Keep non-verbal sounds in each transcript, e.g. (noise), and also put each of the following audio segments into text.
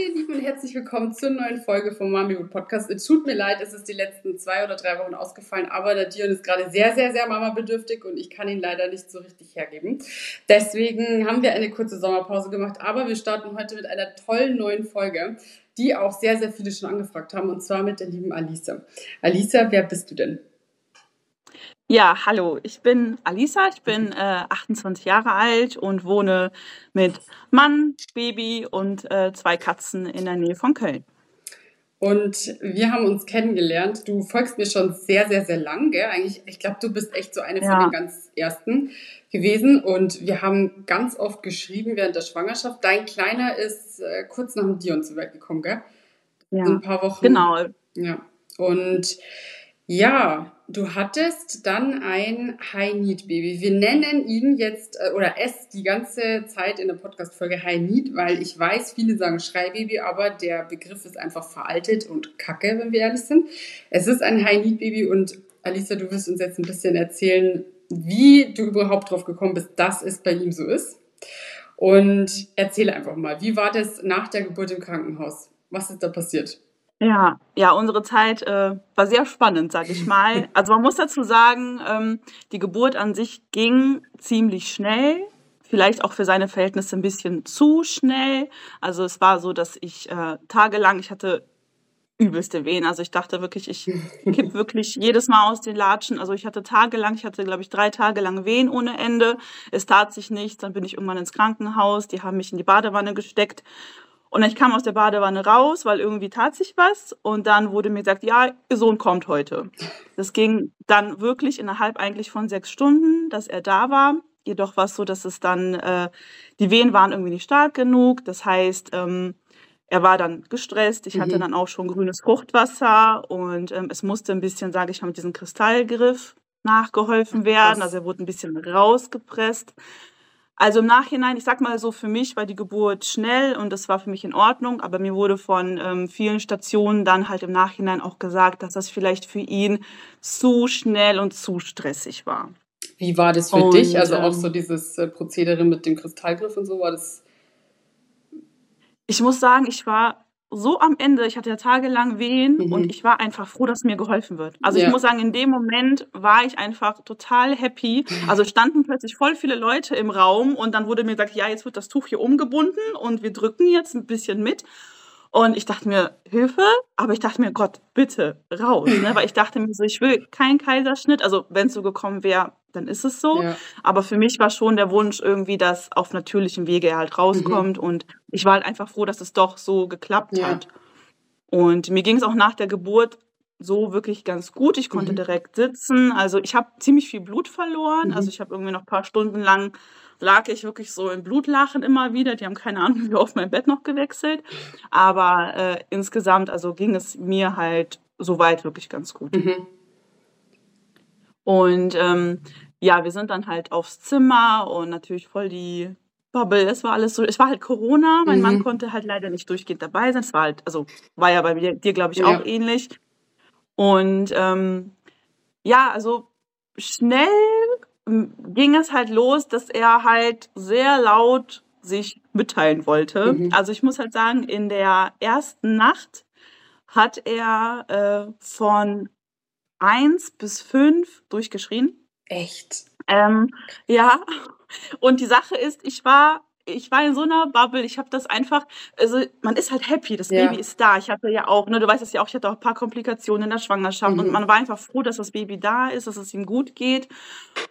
Ihr Lieben und herzlich willkommen zur neuen Folge vom Mamiwood Podcast. Es tut mir leid, es ist die letzten zwei oder drei Wochen ausgefallen, aber der Dion ist gerade sehr, sehr, sehr Mama-bedürftig und ich kann ihn leider nicht so richtig hergeben. Deswegen haben wir eine kurze Sommerpause gemacht, aber wir starten heute mit einer tollen neuen Folge, die auch sehr, sehr viele schon angefragt haben und zwar mit der lieben Alisa. Alisa, wer bist du denn? Ja, hallo, ich bin Alisa, ich bin äh, 28 Jahre alt und wohne mit Mann, Baby und äh, zwei Katzen in der Nähe von Köln. Und wir haben uns kennengelernt. Du folgst mir schon sehr, sehr, sehr lang, gell? Eigentlich, ich glaube, du bist echt so eine ja. von den ganz ersten gewesen. Und wir haben ganz oft geschrieben während der Schwangerschaft. Dein Kleiner ist äh, kurz nach dem Dion zur Welt gekommen, gell? Ja. So ein paar Wochen. Genau. Ja. Und ja, du hattest dann ein High-Need-Baby. Wir nennen ihn jetzt äh, oder es die ganze Zeit in der Podcast-Folge High-Need, weil ich weiß, viele sagen Schreibaby, aber der Begriff ist einfach veraltet und kacke, wenn wir ehrlich sind. Es ist ein High-Need-Baby und Alicia, du wirst uns jetzt ein bisschen erzählen, wie du überhaupt drauf gekommen bist, dass es bei ihm so ist. Und erzähle einfach mal, wie war das nach der Geburt im Krankenhaus? Was ist da passiert? Ja, ja, unsere Zeit äh, war sehr spannend, sag ich mal. (laughs) Also man muss dazu sagen, ähm, die Geburt an sich ging ziemlich schnell, vielleicht auch für seine Verhältnisse ein bisschen zu schnell. Also es war so, dass ich äh, tagelang, ich hatte übelste Wehen. Also ich dachte wirklich, ich kipp (laughs) wirklich jedes Mal aus den Latschen. Also ich hatte tagelang, ich hatte glaube ich drei Tage lang Wehen ohne Ende. Es tat sich nichts. Dann bin ich irgendwann ins Krankenhaus. Die haben mich in die Badewanne gesteckt und ich kam aus der Badewanne raus, weil irgendwie tat sich was. Und dann wurde mir gesagt, ja, Ihr Sohn kommt heute. Das ging dann wirklich innerhalb eigentlich von sechs Stunden, dass er da war. Jedoch war es so, dass es dann, äh, die Wehen waren irgendwie nicht stark genug. Das heißt, ähm, er war dann gestresst. Ich mhm. hatte dann auch schon grünes Fruchtwasser und ähm, es musste ein bisschen, sage ich mal, mit diesem Kristallgriff nachgeholfen werden. Also er wurde ein bisschen rausgepresst. Also im Nachhinein, ich sag mal so, für mich war die Geburt schnell und das war für mich in Ordnung, aber mir wurde von ähm, vielen Stationen dann halt im Nachhinein auch gesagt, dass das vielleicht für ihn zu schnell und zu stressig war. Wie war das für und, dich? Also auch so ähm dieses äh, Prozedere mit dem Kristallgriff und so, war das? Ich muss sagen, ich war so am Ende, ich hatte ja tagelang Wehen mhm. und ich war einfach froh, dass mir geholfen wird. Also ja. ich muss sagen, in dem Moment war ich einfach total happy. Also standen plötzlich voll viele Leute im Raum und dann wurde mir gesagt, ja, jetzt wird das Tuch hier umgebunden und wir drücken jetzt ein bisschen mit. Und ich dachte mir, Hilfe, aber ich dachte mir, Gott, bitte raus. Ne? Weil ich dachte mir so, ich will keinen Kaiserschnitt. Also wenn es so gekommen wäre, dann ist es so. Ja. Aber für mich war schon der Wunsch irgendwie, dass auf natürlichem Wege er halt rauskommt. Mhm. Und ich war halt einfach froh, dass es doch so geklappt ja. hat. Und mir ging es auch nach der Geburt so wirklich ganz gut. Ich konnte mhm. direkt sitzen. Also ich habe ziemlich viel Blut verloren. Mhm. Also ich habe irgendwie noch ein paar Stunden lang lag ich wirklich so im Blutlachen immer wieder. Die haben keine Ahnung, (laughs) wie oft mein Bett noch gewechselt. Aber äh, insgesamt, also ging es mir halt soweit wirklich ganz gut. Mhm. Und ähm, ja, wir sind dann halt aufs Zimmer und natürlich voll die Bubble. Es war alles so, es war halt Corona. Mein mhm. Mann konnte halt leider nicht durchgehend dabei sein. Es war halt, also war ja bei mir, dir, glaube ich, ja. auch ähnlich. Und ähm, ja, also schnell ging es halt los, dass er halt sehr laut sich mitteilen wollte. Mhm. Also ich muss halt sagen, in der ersten Nacht hat er äh, von eins bis fünf durchgeschrien. Echt? Ähm, ja. Und die Sache ist, ich war ich war in so einer Bubble, ich habe das einfach, also man ist halt happy, das ja. Baby ist da. Ich hatte ja auch, ne, du weißt es ja auch, ich hatte auch ein paar Komplikationen in der Schwangerschaft mhm. und man war einfach froh, dass das Baby da ist, dass es ihm gut geht.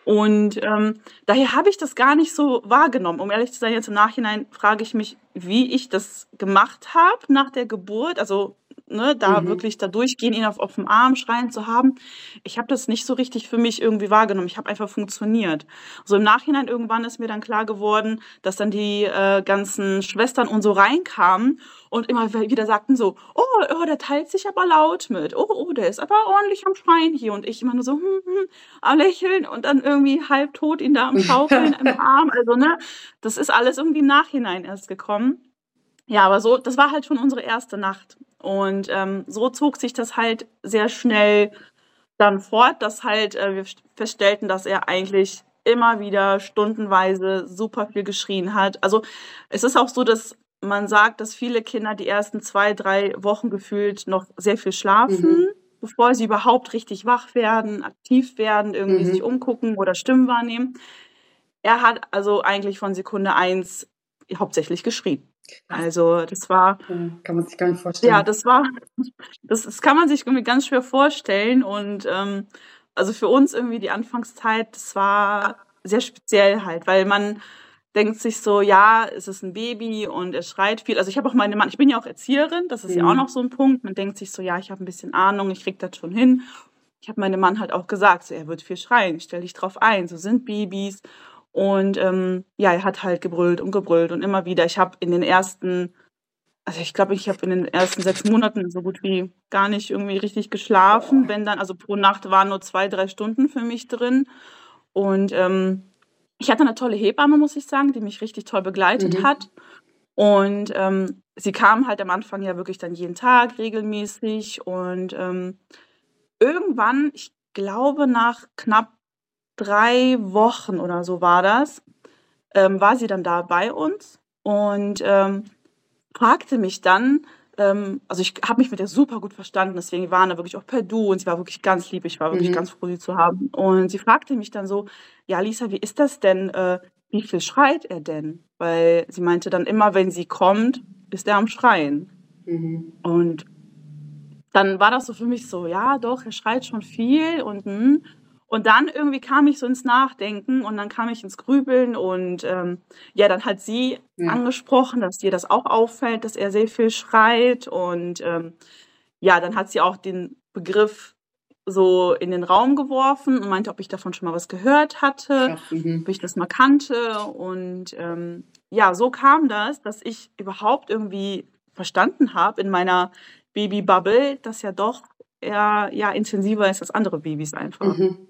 Und ähm, daher habe ich das gar nicht so wahrgenommen. Um ehrlich zu sein, jetzt im Nachhinein frage ich mich, wie ich das gemacht habe nach der Geburt. Also ne, da Mhm. wirklich da durchgehen, ihn auf, auf dem Arm schreien zu haben. Ich habe das nicht so richtig für mich irgendwie wahrgenommen. Ich habe einfach funktioniert. So im Nachhinein irgendwann ist mir dann klar geworden, dass dann die äh, ganzen Schwestern und so reinkamen und immer wieder sagten so, oh, oh, der teilt sich aber laut mit. Oh, oh, der ist aber ordentlich am Schreien hier. Und ich immer nur so, hm, hm, am Lächeln und dann irgendwie halb tot ihn da am Schaukeln im (laughs) Arm. Also, ne, das ist alles irgendwie im Nachhinein erst gekommen. Ja, aber so, das war halt schon unsere erste Nacht. Und ähm, so zog sich das halt sehr schnell dann fort, dass halt äh, wir feststellten, dass er eigentlich immer wieder stundenweise super viel geschrien hat. Also es ist auch so, dass man sagt, dass viele Kinder die ersten zwei, drei Wochen gefühlt noch sehr viel schlafen, Mhm. bevor sie überhaupt richtig wach werden, aktiv werden, irgendwie Mhm. sich umgucken oder Stimmen wahrnehmen. Er hat also eigentlich von Sekunde eins hauptsächlich geschrien. Also das war, Ja, kann man sich gar nicht ja, vorstellen. das war, das, das kann man sich irgendwie ganz schwer vorstellen. Und ähm, also für uns irgendwie die Anfangszeit, das war sehr speziell halt, weil man denkt sich so, ja, es ist ein Baby und er schreit viel. Also ich habe auch meine Mann, ich bin ja auch Erzieherin, das ist ja auch Mhm. noch so ein Punkt. Man denkt sich so, ja, ich habe ein bisschen Ahnung, ich krieg das schon hin. Ich habe meinem Mann halt auch gesagt, so, er wird viel schreien, stell dich drauf ein, so sind Babys. Und ähm, ja, er hat halt gebrüllt und gebrüllt und immer wieder. Ich habe in den ersten, also ich glaube, ich habe in den ersten sechs Monaten so gut wie gar nicht irgendwie richtig geschlafen. Wenn dann, also pro Nacht waren nur zwei, drei Stunden für mich drin. Und ähm, ich hatte eine tolle Hebamme, muss ich sagen, die mich richtig toll begleitet Mhm. hat. Und ähm, sie kam halt am Anfang ja wirklich dann jeden Tag regelmäßig. Und ähm, irgendwann, ich glaube nach knapp drei Wochen oder so war das, ähm, war sie dann da bei uns und ähm, fragte mich dann, ähm, also ich habe mich mit ihr super gut verstanden, deswegen wir waren da wirklich auch per Du und sie war wirklich ganz lieb, ich war wirklich Mhm. ganz froh, sie zu haben. Und sie fragte mich dann so, ja Lisa, wie ist das denn, äh, wie viel schreit er denn? Weil sie meinte dann immer, wenn sie kommt, ist er am Schreien. Mhm. Und dann war das so für mich so, ja, doch, er schreit schon viel und hm. Und dann irgendwie kam ich so ins Nachdenken und dann kam ich ins Grübeln und ähm, ja, dann hat sie Ja. angesprochen, dass ihr das auch auffällt, dass er sehr viel schreit und ähm, ja, dann hat sie auch den Begriff so in den Raum geworfen und meinte, ob ich davon schon mal was gehört hatte Krass. Mhm. ob ich das mal kannte. Und ähm, ja, so kam das, dass ich überhaupt irgendwie verstanden habe in meiner Babybubble, dass ja doch eher ja, intensiver ist als andere Babys einfach. Mhm.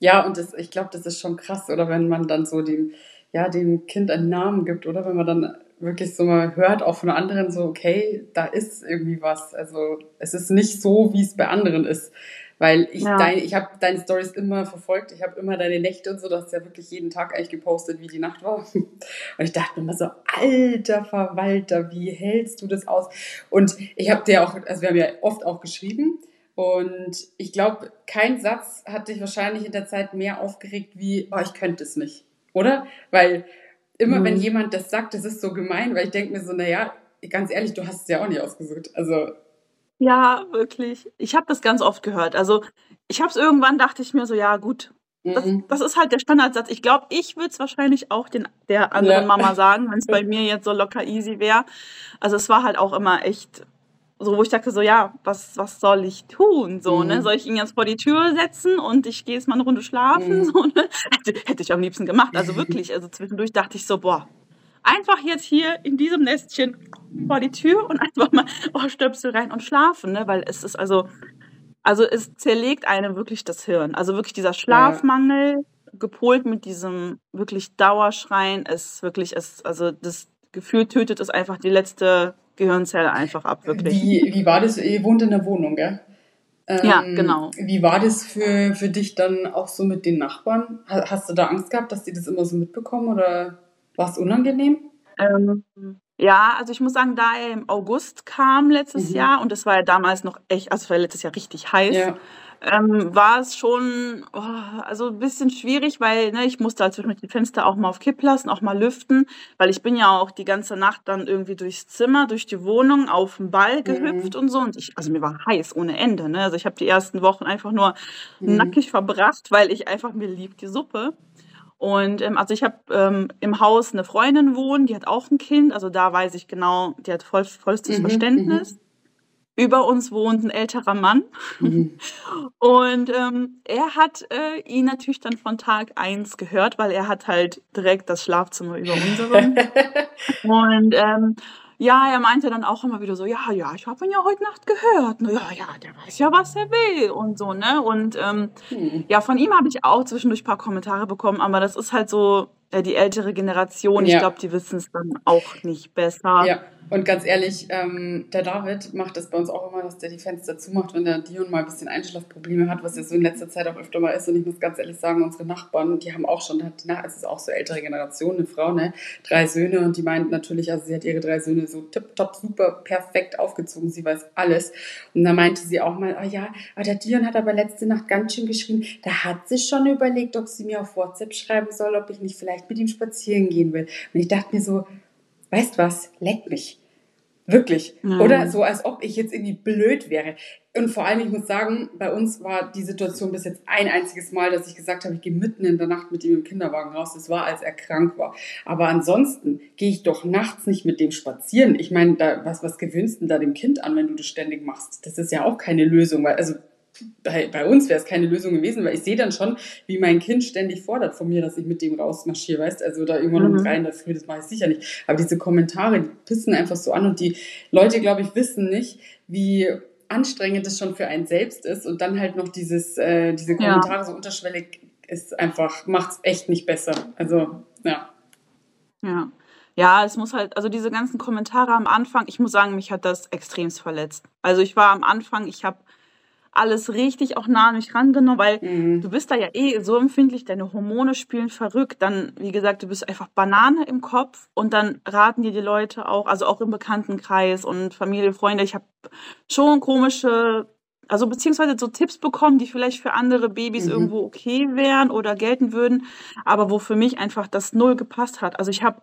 Ja, und das, ich glaube, das ist schon krass, oder wenn man dann so dem, ja, dem Kind einen Namen gibt, oder wenn man dann wirklich so mal hört, auch von anderen, so, okay, da ist irgendwie was. Also es ist nicht so, wie es bei anderen ist. Weil ich Ja. dein, ich habe deine Stories immer verfolgt, ich habe immer deine Nächte und so, du hast ja wirklich jeden Tag eigentlich gepostet, wie die Nacht war. (laughs) Und ich dachte mir immer so, alter Verwalter, wie hältst du das aus? Und ich habe dir auch, also wir haben ja oft auch geschrieben und ich glaube, kein Satz hat dich wahrscheinlich in der Zeit mehr aufgeregt wie, oh, ich könnte es nicht, oder? Weil immer, Mhm. wenn jemand das sagt, das ist so gemein, weil ich denke mir so, naja, ganz ehrlich, du hast es ja auch nicht ausgesucht. Also, Ja, wirklich. Ich habe das ganz oft gehört. Also ich habe es irgendwann, dachte ich mir so, ja gut, das, mhm. das ist halt der Standardsatz. Ich glaube, ich würde es wahrscheinlich auch den, der anderen Ja. Mama (laughs) sagen, wenn es bei mir jetzt so locker easy wäre. Also es war halt auch immer echt so, wo ich dachte so, ja, was, was soll ich tun? So, Mhm. ne? Soll ich ihn jetzt vor die Tür setzen und ich gehe jetzt mal eine Runde schlafen? Mhm. (laughs) So, ne? hätte, hätte ich am liebsten gemacht. Also (laughs) wirklich, also zwischendurch dachte ich so, boah, einfach jetzt hier in diesem Nestchen vor die Tür und (laughs) einfach mal oh, Stöpsel rein und schlafen, ne? Weil es ist also, also es zerlegt einem wirklich das Hirn. Also wirklich dieser Schlafmangel, gepolt mit diesem wirklich Dauerschreien, ist wirklich, ist, also das Gefühl tötet es einfach die letzte Gehirnzelle einfach ab, wirklich. Wie, wie war das? Ihr wohnt in der Wohnung, gell? Ja, Ähm, genau. Wie war das für, für dich dann auch so mit den Nachbarn? Ha- Hast du da Angst gehabt, dass die das immer so mitbekommen oder war es unangenehm? Ähm, ja, also ich muss sagen, da er im August kam letztes Mhm. Jahr und es war ja damals noch echt, also es war letztes Jahr richtig heiß, Ja. Ähm, war es schon oh, also ein bisschen schwierig, weil ne, ich musste halt zwischendurch die Fenster auch mal auf Kipp lassen, auch mal lüften, weil ich bin ja auch die ganze Nacht dann irgendwie durchs Zimmer, durch die Wohnung auf den Ball gehüpft und so und ich, also mir war heiß ohne Ende, ne? Also ich habe die ersten Wochen einfach nur Mhm. nackig verbracht, weil ich einfach mir lieb die Suppe. Und ähm, also ich habe ähm, im Haus eine Freundin wohnen, die hat auch ein Kind, also da weiß ich genau, die hat voll, vollstes Mhm, Verständnis. Über uns wohnt ein älterer Mann. Mhm. (laughs) Und ähm, er hat äh, ihn natürlich dann von Tag eins gehört, weil er hat halt direkt das Schlafzimmer über unserem. (laughs) und ähm, ja, er meinte dann auch immer wieder so, ja, ja, ich habe ihn ja heute Nacht gehört. Ja, ja, der weiß ja, was er will und so, ne? Und ähm, hm. ja, von ihm habe ich auch zwischendurch ein paar Kommentare bekommen, aber das ist halt so äh, die ältere Generation. Ja. Ich glaube, die wissen es dann auch nicht besser. Ja. Und ganz ehrlich, ähm, der David macht das bei uns auch immer, dass der die Fenster zumacht, wenn der Dion mal ein bisschen Einschlafprobleme hat, was ja so in letzter Zeit auch öfter mal ist. Und ich muss ganz ehrlich sagen, unsere Nachbarn, die haben auch schon, es ist auch so ältere Generation, eine Frau, ne, drei Söhne und die meint natürlich, also sie hat ihre drei Söhne so tipptopp, super, perfekt aufgezogen, sie weiß alles. Und da meinte sie auch mal, oh ja, aber der Dion hat aber letzte Nacht ganz schön geschrien, da hat sich schon überlegt, ob sie mir auf WhatsApp schreiben soll, ob ich nicht vielleicht mit ihm spazieren gehen will. Und ich dachte mir so, weißt was, leck mich. Wirklich. Mhm. Oder so, als ob ich jetzt irgendwie blöd wäre. Und vor allem, ich muss sagen, bei uns war die Situation bis jetzt ein einziges Mal, dass ich gesagt habe, ich gehe mitten in der Nacht mit ihm im Kinderwagen raus. Das war, als er krank war. Aber ansonsten gehe ich doch nachts nicht mit dem spazieren. Ich meine, da, was, was gewöhnst denn da dem Kind an, wenn du das ständig machst? Das ist ja auch keine Lösung, weil, also bei, bei uns wäre es keine Lösung gewesen, weil ich sehe dann schon, wie mein Kind ständig fordert von mir, dass ich mit dem rausmarschiere, weißt Also da irgendwann mhm. um drei in der Früh, das mache ich sicher nicht. Aber diese Kommentare, die pissen einfach so an und die Leute, glaube ich, wissen nicht, wie anstrengend es schon für einen selbst ist und dann halt noch dieses, äh, diese Kommentare ja. so unterschwellig ist einfach, macht es echt nicht besser. Also, ja. Ja. Ja, es muss halt, also diese ganzen Kommentare am Anfang, ich muss sagen, mich hat das extremst verletzt. Also ich war am Anfang, ich habe alles richtig auch nah an mich rangenommen, weil mhm. du bist da ja eh so empfindlich, deine Hormone spielen verrückt, dann, wie gesagt, du bist einfach Banane im Kopf und dann raten dir die Leute auch, also auch im Bekanntenkreis und Familie, Freunde, ich habe schon komische, also beziehungsweise so Tipps bekommen, die vielleicht für andere Babys mhm. irgendwo okay wären oder gelten würden, aber wo für mich einfach das Null gepasst hat. Also ich habe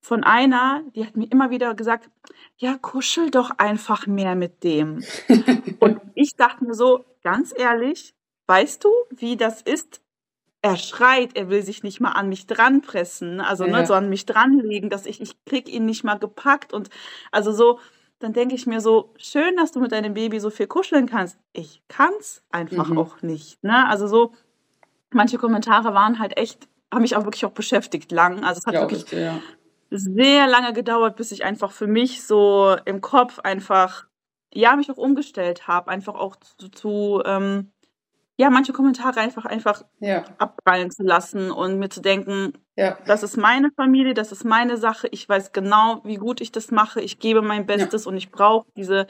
von einer, die hat mir immer wieder gesagt, ja, kuschel doch einfach mehr mit dem. (laughs) und ich dachte mir so, ganz ehrlich, weißt du, wie das ist? Er schreit, er will sich nicht mal an mich dranpressen, also ne, ja. ne, so an mich dranlegen, dass ich, ich krieg ihn nicht mal gepackt und also so, dann denke ich mir so, schön, dass du mit deinem Baby so viel kuscheln kannst. Ich kann's einfach mhm. auch nicht, ne? Also so, manche Kommentare waren halt echt, haben mich auch wirklich auch beschäftigt lang. Also es hat ja, wirklich bitte, ja sehr lange gedauert, bis ich einfach für mich so im Kopf einfach, ja, mich auch umgestellt habe, einfach auch zu, zu ähm, ja, manche Kommentare einfach, einfach ja. abprallen zu lassen und mir zu denken, ja. das ist meine Familie, das ist meine Sache, ich weiß genau, wie gut ich das mache, ich gebe mein Bestes ja. und ich brauche diese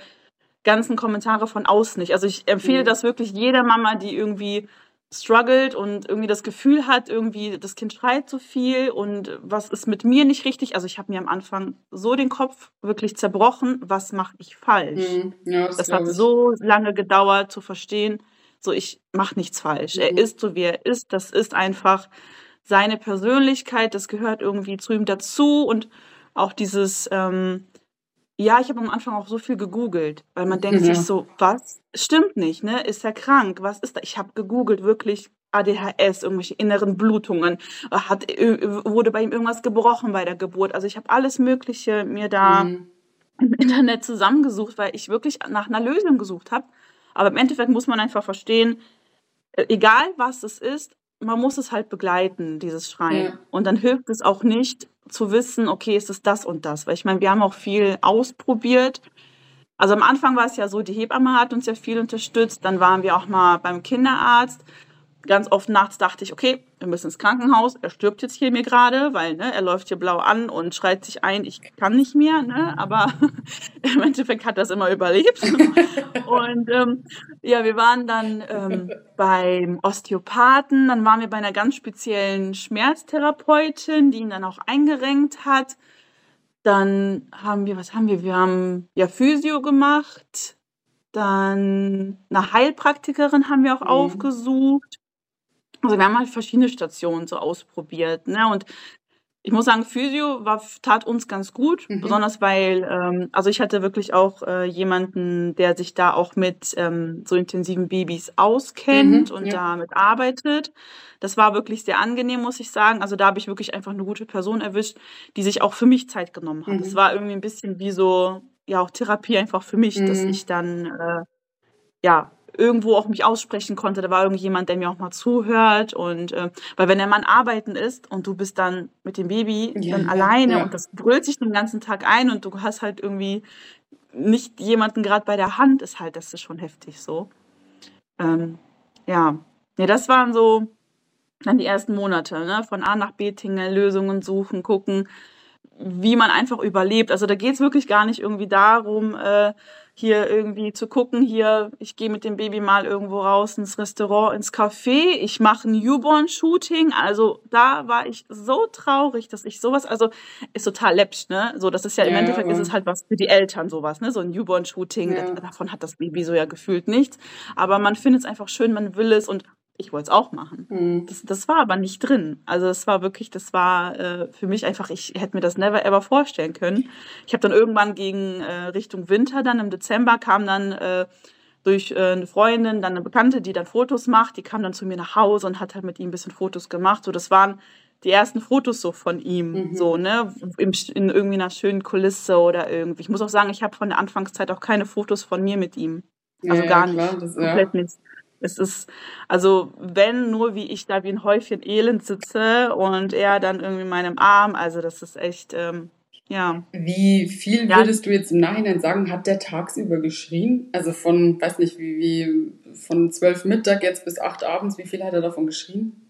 ganzen Kommentare von außen nicht. Also ich empfehle mhm. das wirklich jeder Mama, die irgendwie struggelt und irgendwie das Gefühl hat, irgendwie das Kind schreit zu viel und was ist mit mir nicht richtig. Also ich habe mir am Anfang so den Kopf wirklich zerbrochen, was mache ich falsch. Mhm. Ja, das, das hat so lange gedauert zu verstehen, so ich mache nichts falsch. Mhm. Er ist so wie er ist, das ist einfach seine Persönlichkeit, das gehört irgendwie zu ihm dazu und auch dieses ähm, ja, ich habe am Anfang auch so viel gegoogelt, weil man denkt sich so, was? Stimmt nicht, ne? Ist er krank? Was ist da? Ich habe gegoogelt, wirklich ADHS, irgendwelche inneren Blutungen, hat, wurde bei ihm irgendwas gebrochen bei der Geburt. Also ich habe alles Mögliche mir da mhm. im Internet zusammengesucht, weil ich wirklich nach einer Lösung gesucht habe. Aber im Endeffekt muss man einfach verstehen, äh, egal was es ist, man muss es halt begleiten, dieses Schreien. Ja. Und dann hilft es auch nicht zu wissen, okay, ist es das und das. Weil ich meine, wir haben auch viel ausprobiert. Also am Anfang war es ja so, die Hebamme hat uns ja viel unterstützt. Dann waren wir auch mal beim Kinderarzt ganz oft nachts dachte ich, okay, wir müssen ins Krankenhaus, er stirbt jetzt hier mir gerade, weil ne, er läuft hier blau an und schreit sich ein, ich kann nicht mehr, ne, aber (laughs) im Endeffekt hat das immer überlebt. (laughs) und ähm, ja, wir waren dann ähm, beim Osteopathen, dann waren wir bei einer ganz speziellen Schmerztherapeutin, die ihn dann auch eingerenkt hat. Dann haben wir, was haben wir? Wir haben ja Physio gemacht. Dann eine Heilpraktikerin haben wir auch mhm. aufgesucht. Also wir haben halt verschiedene Stationen so ausprobiert, ne? Und ich muss sagen, Physio war, tat uns ganz gut, mhm. besonders weil, ähm, also ich hatte wirklich auch äh, jemanden, der sich da auch mit ähm, so intensiven Babys auskennt mhm, und ja. damit arbeitet. Das war wirklich sehr angenehm, muss ich sagen. Also da habe ich wirklich einfach eine gute Person erwischt, die sich auch für mich Zeit genommen hat. Es mhm. war irgendwie ein bisschen wie so ja auch Therapie einfach für mich, dass Mhm. ich dann, äh, ja, irgendwo auch mich aussprechen konnte. Da war irgendjemand, der mir auch mal zuhört und, äh weil wenn der Mann arbeiten ist und du bist dann mit dem Baby Ja, dann ja, alleine ja. und das brüllt sich den ganzen Tag ein und du hast halt irgendwie nicht jemanden gerade bei der Hand, ist halt das ist schon heftig so. Ähm, ja. Ne, das waren so dann die ersten Monate, ne? Von A nach B tingeln, Lösungen suchen, gucken, wie man einfach überlebt. Also, da geht's wirklich gar nicht irgendwie darum, äh, hier irgendwie zu gucken, hier, ich gehe mit dem Baby mal irgendwo raus ins Restaurant, ins Café, ich mache 'n Newborn-Shooting. Also, da war ich so traurig, dass ich so was also, ist total läppisch, ne? So, das ist ja im Ja, Endeffekt ist es halt was für die Eltern so was, ne? So 'n Newborn-Shooting, Ja. da davon hat das Baby so ja gefühlt nichts. Aber man findet's einfach schön, man will es und ich wollte es auch machen. Mhm. Das das war aber nicht drin. Also, es war wirklich das war, äh, für mich einfach ich hätte mir das never ever vorstellen können. Ich habe dann irgendwann gegen, äh, Richtung Winter dann im Dezember kam dann, äh, durch, äh, 'ne Freundin, dann 'ne Bekannte, die dann Fotos macht, die kam dann zu mir nach Hause und hat halt mit ihm 'n bisschen Fotos gemacht. So, das waren die ersten Fotos so von ihm, Mhm. so, ne, sch in irgendwie 'ner schönen Kulisse oder irgendwie. Ich muss auch sagen, ich habe von der Anfangszeit auch keine Fotos von mir mit ihm. Also, ja, gar klar, nicht, das ja. komplett nicht. Es ist also, wenn nur, wie ich da wie 'n Häufchen Elend sitze und er dann irgendwie in meinem Arm. Also, das ist echt, ähm, ja. Wie viel Ja. würdest du jetzt im Nachhinein sagen, hat der tagsüber geschrien? Also, von weiß nicht, wie wie von 12 Mittag jetzt bis 8 abends, wie viel hat er davon geschrien?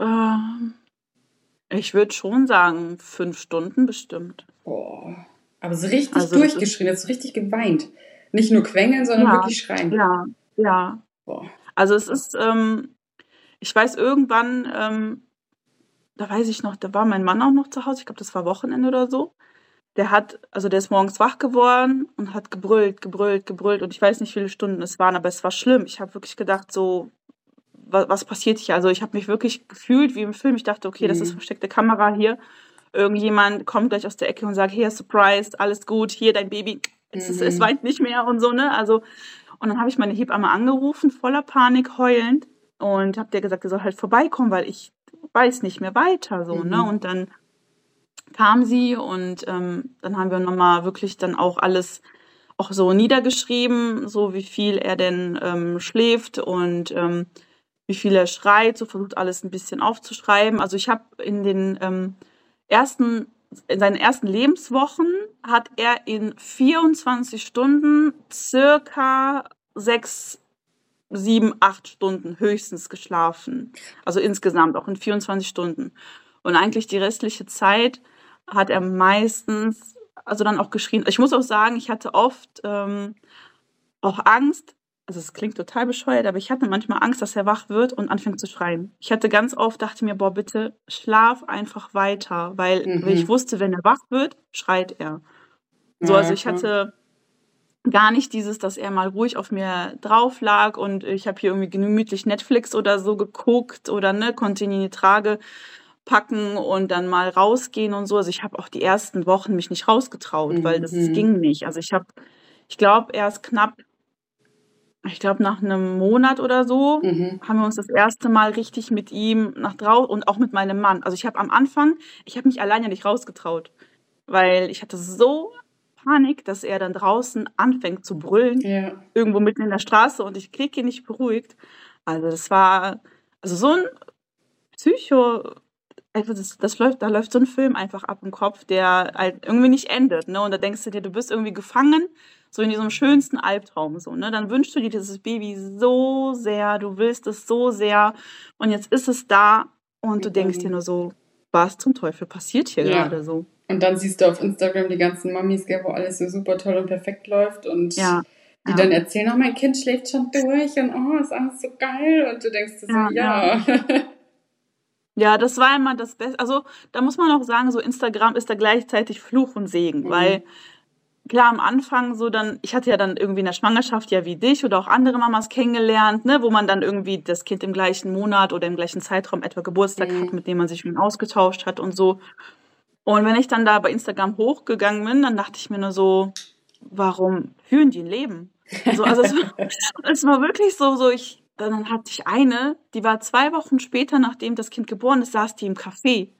Ähm, ich würde schon sagen, 5 Stunden bestimmt. Boah. Aber so richtig Also, durchgeschrien, hast du richtig geweint? Nicht nur quengeln, sondern Ja, wirklich schreien? ja, ja. Boah. Also, es ist, ähm ich weiß irgendwann, ähm da weiß ich noch, da war mein Mann auch noch zu Hause, ich glaube, das war Wochenende oder so. Der hat also, der ist morgens wach geworden und hat gebrüllt, gebrüllt, gebrüllt und ich weiß nicht, wie viele Stunden es waren, aber es war schlimm. Ich habe wirklich gedacht so: „Wa was passiert hier?“ Also, ich habe mich wirklich gefühlt wie im Film. Ich dachte: „Okay, das ist Mhm. versteckte Kamera hier. Irgendjemand kommt gleich aus der Ecke und sagt: ‚Hier, Surprise, alles gut, hier dein Baby, es ist es Mhm. weint nicht mehr‘“ und so, ne? Also und dann habe ich meine Hebamme angerufen, voller Panik, heulend und habe der gesagt, die soll halt vorbeikommen, weil ich weiß nicht mehr weiter so, ne? Mhm. Und dann kam sie und, ähm, dann haben wir noch mal wirklich dann auch alles auch so niedergeschrieben, so wie viel er denn, ähm, schläft und, ähm, wie viel er schreit, so versucht alles 'n bisschen aufzuschreiben. Also, ich habe in den, ähm, ersten in seinen ersten Lebenswochen hat er in 24 Stunden circa 6, 7, 8 Stunden höchstens geschlafen. Also, insgesamt auch in 24 Stunden. Und eigentlich die restliche Zeit hat er meistens also, dann auch geschrien. Ich muss auch sagen, ich hatte oft, ähm, auch Angst also, es klingt total bescheuert, aber ich hatte manchmal Angst, dass er wach wird und anfängt zu schreien. Ich hatte ganz oft dachte mir: „Boah, bitte schlaf einfach weiter“, weil weil ich Mhm. wusste, wenn er wach wird, schreit er. So, Ja, also, ich hatte gar nicht dieses, dass er mal ruhig auf mir drauf lag und ich habe hier irgendwie gemütlich Netflix oder so geguckt oder, ne, konnte ihn in die Trage packen und dann mal rausgehen und so. Also, ich habe auch die ersten Wochen mich nicht rausgetraut, weil das Mhm. ging nicht. Also, ich habe ich glaube, erst knapp ich glaube, nach 'nem Monat oder so Mhm. haben wir uns das erste Mal richtig mit ihm nach drau und auch mit meinem Mann. Also, ich habe am Anfang ich habe mich alleine nicht rausgetraut, weil ich hatte so Panik, dass er dann draußen anfängt zu brüllen, Ja. irgendwo mitten in der Straße und ich kriege ihn nicht beruhigt. Also, das war also, so 'n Psycho einfach das das läuft da läuft so 'n Film einfach ab im Kopf, der halt irgendwie nicht endet, ne? Und da denkst du dir, du bist irgendwie gefangen, so in diesem schönsten Albtraum so, ne? Dann wünschst du dir dieses Baby so sehr, du willst es so sehr und jetzt ist es da und du denkst dir nur so: „Was zum Teufel passiert hier Ja. grade so?“ Und dann siehst du auf Instagram die ganzen Mamis, gell, wo alles so super toll und perfekt läuft und Ja, die ja. dann erzählen: „Oh, mein Kind schläft schon durch und oh, ist alles so geil.“ Und du denkst dir so: Ja, ja. „Ja.“ Ja, das war immer das Bes also, da muss man auch sagen, so Instagram ist da gleichzeitig Fluch und Segen, weil Mhm. Klar, am Anfang so dann ich hatte ja dann irgendwie in der Schwangerschaft ja wie dich oder auch andere Mamas kennengelernt, ne, wo man dann irgendwie das Kind im gleichen Monat oder im gleichen Zeitraum etwa Geburtstag hat, Mhm. mit dem man sich schon ausgetauscht hat und so. Und wenn ich dann da bei Instagram hochgegangen bin, dann dachte ich mir nur so: „Warum führen die 'n Leben?“ So, also, es war (laughs) es war wirklich so so ich dann hatte ich eine, die war 2 Wochen später, nachdem das Kind geboren ist, saß die im Café.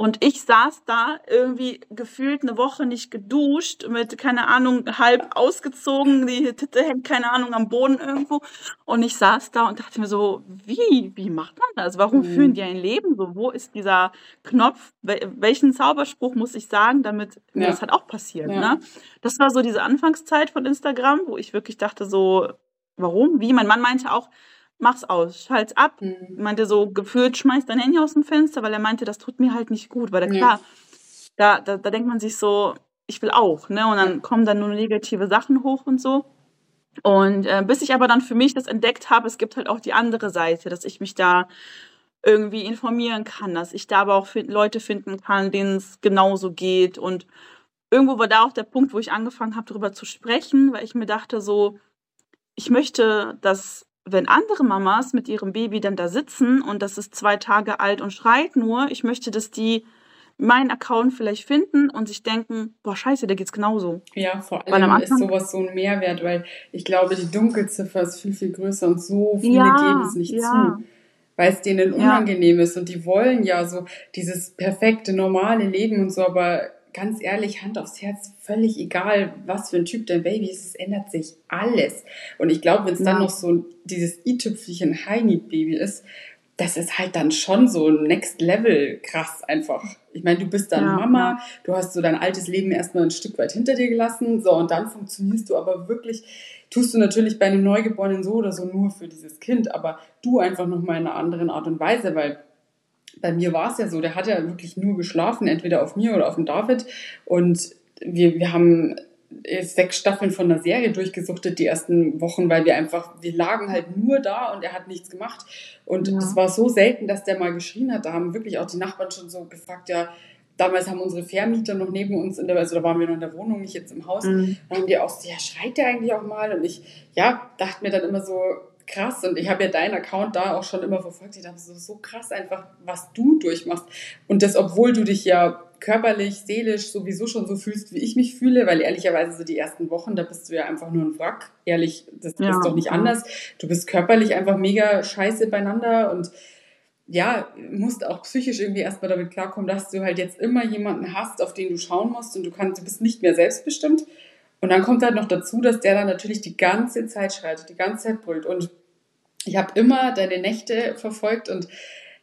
Und ich saß da irgendwie gefühlt eine Woche nicht geduscht, mit, keine Ahnung, halb ausgezogen, die Titte hängt, keine Ahnung, am Boden irgendwo. Und ich saß da und dachte mir so, wie, wie macht man das? Warum mhm. führen die ein Leben so? Wo ist dieser Knopf? Welchen Zauberspruch muss ich sagen, damit mir das halt auch passiert? Ja. Ne? Das war so diese Anfangszeit von Instagram, wo ich wirklich dachte so, warum? Wie? Mein Mann meinte auch, mach's aus, schalt's ab. Mhm. Meinte so, gefühlt schmeißt dein Handy aus dem Fenster, weil er meinte, das tut mir halt nicht gut. Weil da, klar, da, da, da denkt man sich so, ich will auch, ne? Und dann kommen dann nur negative Sachen hoch und so. Und äh, bis ich aber dann für mich das entdeckt habe, es gibt halt auch die andere Seite, dass ich mich da irgendwie informieren kann, dass ich da aber auch Leute finden kann, denen es genauso geht. Und irgendwo war da auch der Punkt, wo ich angefangen habe, darüber zu sprechen, weil ich mir dachte so, ich möchte, dass wenn andere Mamas mit ihrem Baby dann da sitzen und das ist zwei Tage alt und schreit nur, ich möchte, dass die meinen Account vielleicht finden und sich denken, boah, scheiße, der geht's genauso. Ja, vor allem ist sowas so ein Mehrwert, weil ich glaube, die Dunkelziffer ist viel, viel größer und so viele ja, geben es nicht ja. zu. Weil es denen unangenehm ja. ist und die wollen ja so dieses perfekte, normale Leben und so, aber ganz ehrlich, Hand aufs Herz, völlig egal, was für ein Typ dein Baby ist, es ändert sich alles. Und ich glaube, wenn es ja. dann noch so dieses i-Tüpfelchen High-Need-Baby ist, das ist halt dann schon so Next Level krass einfach. Ich meine, du bist dann ja, Mama, ja. du hast so dein altes Leben erstmal ein Stück weit hinter dir gelassen, so und dann funktionierst du aber wirklich, tust du natürlich bei einem Neugeborenen so oder so nur für dieses Kind, aber du einfach nochmal in einer anderen Art und Weise, weil bei mir war es ja so, der hat ja wirklich nur geschlafen, entweder auf mir oder auf dem David. Und wir, wir haben sechs Staffeln von der Serie durchgesuchtet die ersten Wochen, weil wir einfach, wir lagen halt nur da und er hat nichts gemacht. Und es ja. war so selten, dass der mal geschrien hat. Da haben wirklich auch die Nachbarn schon so gefragt, ja, damals haben unsere Vermieter noch neben uns in der, also da waren wir noch in der Wohnung, nicht jetzt im Haus. Mhm. Haben die auch so, ja, schreit der eigentlich auch mal? Und ich, ja, dachte mir dann immer so, krass und ich habe ja deinen Account da auch schon immer verfolgt. Ich dachte so, so krass einfach, was du durchmachst. Und das, obwohl du dich ja körperlich, seelisch sowieso schon so fühlst, wie ich mich fühle, weil ehrlicherweise so die ersten Wochen, da bist du ja einfach nur ein Wrack. Ehrlich, das ja, ist doch nicht anders. Du bist körperlich einfach mega scheiße beieinander und ja, musst auch psychisch irgendwie erstmal damit klarkommen, dass du halt jetzt immer jemanden hast, auf den du schauen musst und du kannst, du bist nicht mehr selbstbestimmt. Und dann kommt halt noch dazu, dass der dann natürlich die ganze Zeit schreit, die ganze Zeit brüllt. Und ich habe immer deine Nächte verfolgt und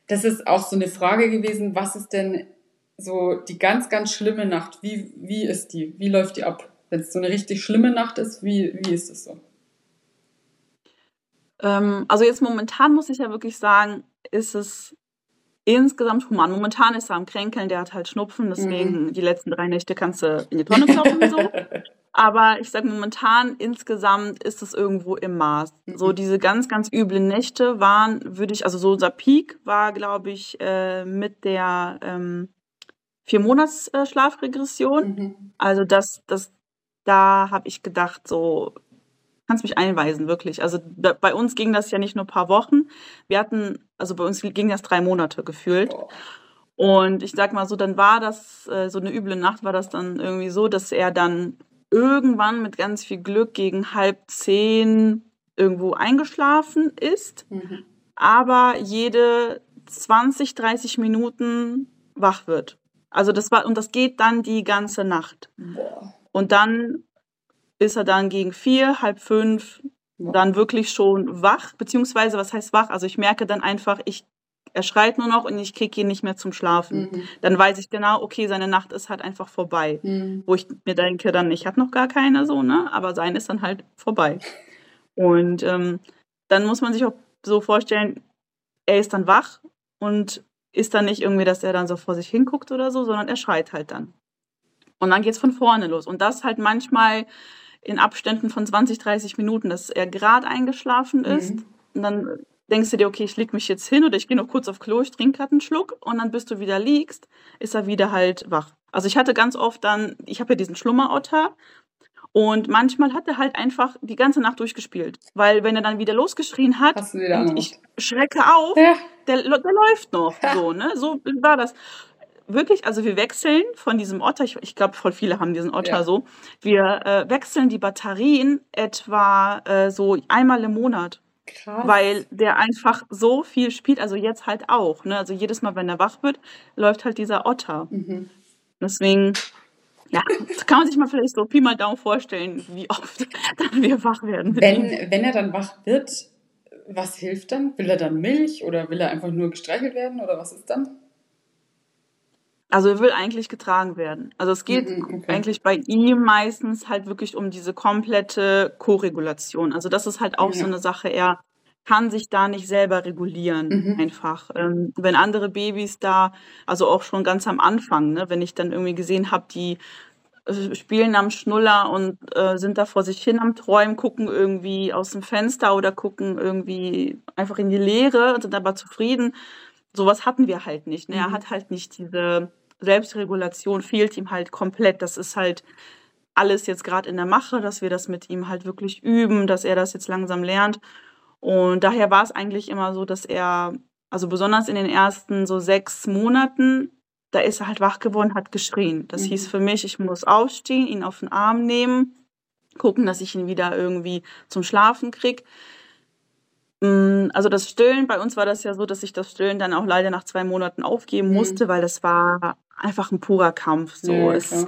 das ist auch so eine Frage gewesen, was ist denn so die ganz, ganz schlimme Nacht? Wie, wie ist die? Wie läuft die ab? Wenn es so eine richtig schlimme Nacht ist, wie, wie ist es so? Ähm, also jetzt momentan muss ich ja wirklich sagen, ist es insgesamt human. Momentan ist er am Kränkeln, der hat halt Schnupfen, deswegen mhm. die letzten drei Nächte kannst du in die Tonne klopfen so. (laughs) Aber ich sage momentan, insgesamt ist es irgendwo im Maß. Mhm. So diese ganz, ganz üblen Nächte waren, würde ich, also so unser Peak war, glaube ich, äh, mit der ähm, vier Monats äh, Schlafregression. Mhm. Also das, das, da habe ich gedacht, so kannst mich einweisen, wirklich. Also bei uns ging das ja nicht nur ein paar Wochen. Wir hatten, also bei uns ging das drei Monate gefühlt. Oh. Und ich sag mal so, dann war das, äh, so eine üble Nacht war das dann irgendwie so, dass er dann irgendwann mit ganz viel Glück gegen halb zehn irgendwo eingeschlafen ist, mhm. aber jede 20, 30 Minuten wach wird. Also das war, und das geht dann die ganze Nacht. Boah. Und dann ist er dann gegen vier, halb fünf, Boah. dann wirklich schon wach, beziehungsweise was heißt wach? Also ich merke dann einfach, ich er schreit nur noch und ich kriege ihn nicht mehr zum Schlafen. Mhm. Dann weiß ich genau, okay, seine Nacht ist halt einfach vorbei. Mhm. Wo ich mir denke, dann, ich habe noch gar keine so, ne? Aber sein ist dann halt vorbei. Und ähm, dann muss man sich auch so vorstellen, er ist dann wach und ist dann nicht irgendwie, dass er dann so vor sich hinguckt oder so, sondern er schreit halt dann. Und dann geht es von vorne los. Und das halt manchmal in Abständen von 20, 30 Minuten, dass er gerade eingeschlafen ist. Mhm. Und dann denkst du dir, okay, ich leg mich jetzt hin oder ich gehe noch kurz auf Klo, ich trinke gerade einen Schluck und dann bis du wieder liegst, ist er wieder halt wach. Also ich hatte ganz oft dann, ich habe ja diesen Schlummerotter und manchmal hat er halt einfach die ganze Nacht durchgespielt. Weil wenn er dann wieder losgeschrien hat ich schrecke auf, ja. der, der läuft noch. Ja. So, ne? So war das wirklich, also wir wechseln von diesem Otter, ich, ich glaube, voll viele haben diesen Otter ja. so, wir äh, wechseln die Batterien etwa äh, so einmal im Monat. Krass. Weil der einfach so viel spielt, also jetzt halt auch. Ne? Also jedes Mal, wenn er wach wird, läuft halt dieser Otter. Mhm. Deswegen, ja, kann man sich mal vielleicht so Pi mal Daumen vorstellen, wie oft (laughs) dann wir wach werden. Wenn, wenn er dann wach wird, was hilft dann? Will er dann Milch oder will er einfach nur gestreichelt werden oder was ist dann? Also er will eigentlich getragen werden. Also es geht mhm, okay. eigentlich bei ihm meistens halt wirklich um diese komplette Koregulation. Also das ist halt auch ja. so eine Sache, er kann sich da nicht selber regulieren, mhm. einfach. Ähm, wenn andere Babys da, also auch schon ganz am Anfang, ne, wenn ich dann irgendwie gesehen habe, die äh, spielen am Schnuller und äh, sind da vor sich hin am Träumen, gucken irgendwie aus dem Fenster oder gucken irgendwie einfach in die Leere und sind aber zufrieden. Sowas hatten wir halt nicht. Ne? Mhm. Er hat halt nicht diese Selbstregulation, fehlt ihm halt komplett. Das ist halt alles jetzt gerade in der Mache, dass wir das mit ihm halt wirklich üben, dass er das jetzt langsam lernt. Und daher war es eigentlich immer so, dass er, also besonders in den ersten so sechs Monaten, da ist er halt wach geworden, hat geschrien. Das mhm. hieß für mich, ich muss aufstehen, ihn auf den Arm nehmen, gucken, dass ich ihn wieder irgendwie zum Schlafen kriege. Mm, also das Stillen, bei uns war das ja so, dass ich das Stillen dann auch leider nach zwei Monaten aufgeben mhm. musste, weil das war einfach ein purer Kampf. So ja, es,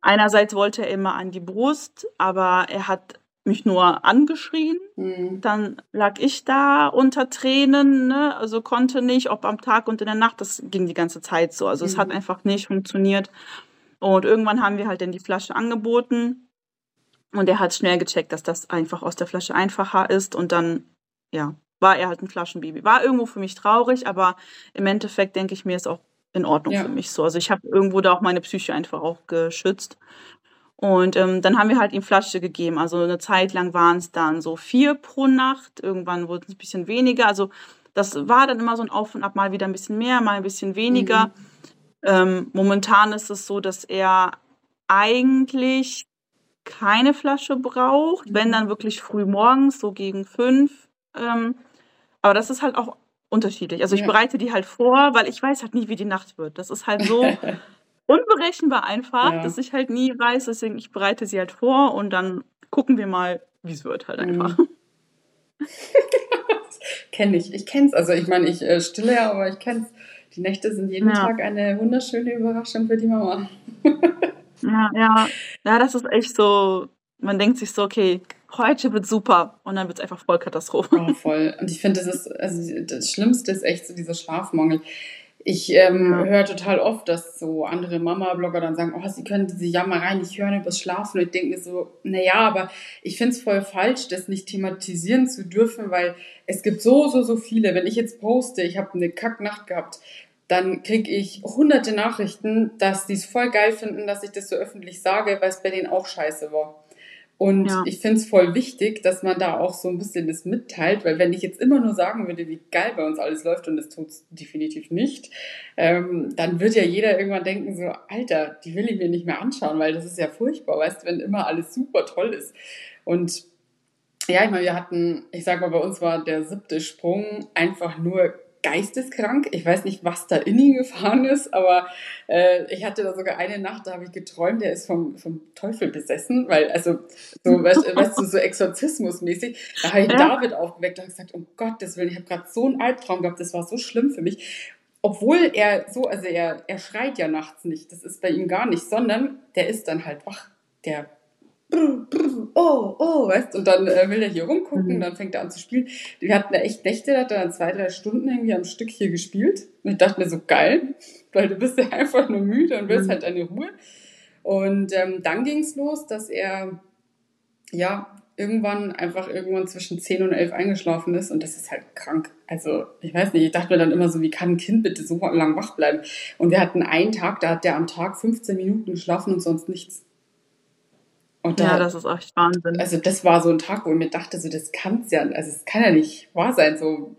einerseits wollte er immer an die Brust, aber er hat mich nur angeschrien. Mhm. Dann lag ich da unter Tränen, ne? also konnte nicht, ob am Tag und in der Nacht, das ging die ganze Zeit so. Also mhm. es hat mhm. einfach nicht funktioniert. Und irgendwann haben wir halt dann die Flasche angeboten und er hat schnell gecheckt, dass das einfach aus der Flasche einfacher ist und dann, ja, war er halt ein Flaschenbaby. War irgendwo für mich traurig, aber im Endeffekt denke ich mir, ist auch in Ordnung ja. für mich so. Also ich habe irgendwo da auch meine Psyche einfach auch geschützt. Und ähm, dann haben wir halt ihm Flasche gegeben. Also eine Zeit lang waren es dann so vier pro Nacht. Irgendwann wurde es ein bisschen weniger. Also das war dann immer so ein Auf und Ab, mal wieder ein bisschen mehr, mal ein bisschen weniger. Mhm. Ähm, momentan ist es so, dass er eigentlich keine Flasche braucht, mhm. wenn dann wirklich früh morgens, so gegen fünf. Ähm, aber das ist halt auch unterschiedlich. Also ich ja. bereite die halt vor, weil ich weiß halt nie, wie die Nacht wird. Das ist halt so (laughs) unberechenbar einfach, ja. dass ich halt nie weiß. Deswegen, ich bereite sie halt vor und dann gucken wir mal, wie es wird halt einfach. (laughs) Mhm. kenne ich. Ich kenne es. Also ich meine, ich äh, stille ja, aber ich kenne es. Die Nächte sind jeden ja. Tag eine wunderschöne Überraschung für die Mama. ja, ja. Ja, das ist echt so, man denkt sich so, okay, heute wird super und dann wird es einfach voll Katastrophe. Oh, voll. Und ich finde, das ist, also das Schlimmste ist echt so dieser Schlafmangel. Ich ähm, ja. höre total oft, dass so andere Mama-Blogger dann sagen, oh, sie können diese Jammereien nicht hören über das Schlafen. Und ich denke mir so, naja, aber ich finde es voll falsch, das nicht thematisieren zu dürfen, weil es gibt so, so, so viele. Wenn ich jetzt poste, ich habe eine Kacknacht gehabt, dann kriege ich hunderte Nachrichten, dass die es voll geil finden, dass ich das so öffentlich sage, weil es bei denen auch scheiße war. Und ja. ich finde es voll wichtig, dass man da auch so ein bisschen das mitteilt, weil wenn ich jetzt immer nur sagen würde, wie geil bei uns alles läuft, und das tut es definitiv nicht, ähm, dann wird ja jeder irgendwann denken, so, Alter, die will ich mir nicht mehr anschauen, weil das ist ja furchtbar, weißt du, wenn immer alles super toll ist. Und ja, ich meine, wir hatten, ich sag mal, bei uns war der siebte Sprung einfach nur geisteskrank. Ich weiß nicht, was da in ihn gefahren ist, aber äh, ich hatte da sogar eine Nacht, da habe ich geträumt, der ist vom, vom Teufel besessen, weil, also, so, (laughs) weißt, weißt du, so Exorzismusmäßig. Da habe ich ja. David aufgeweckt und gesagt, um Gottes Willen, ich habe gerade so einen Albtraum gehabt, das war so schlimm für mich. Obwohl er so, also er, er schreit ja nachts nicht, das ist bei ihm gar nicht, sondern der ist dann halt wach. Der brr, brr, oh, oh, weißt Und dann äh, will er hier rumgucken, mhm. dann fängt er an zu spielen. Wir hatten da echt Nächte, da hat er dann zwei, drei Stunden irgendwie am Stück hier gespielt. Und ich dachte mir so, geil, weil du bist ja (laughs) einfach nur müde und willst mhm. halt deine Ruhe. Und ähm, dann ging es los, dass er, ja, irgendwann einfach irgendwann zwischen 10 und 11 eingeschlafen ist und das ist halt krank. Also ich weiß nicht, ich dachte mir dann immer so, wie kann ein Kind bitte so lang wach bleiben? Und wir hatten einen Tag, da hat der am Tag 15 Minuten geschlafen und sonst nichts. Da, ja, das ist echt Wahnsinn. Also das war so ein Tag, wo ich mir dachte, so das kann's ja, also es kann ja nicht wahr sein, so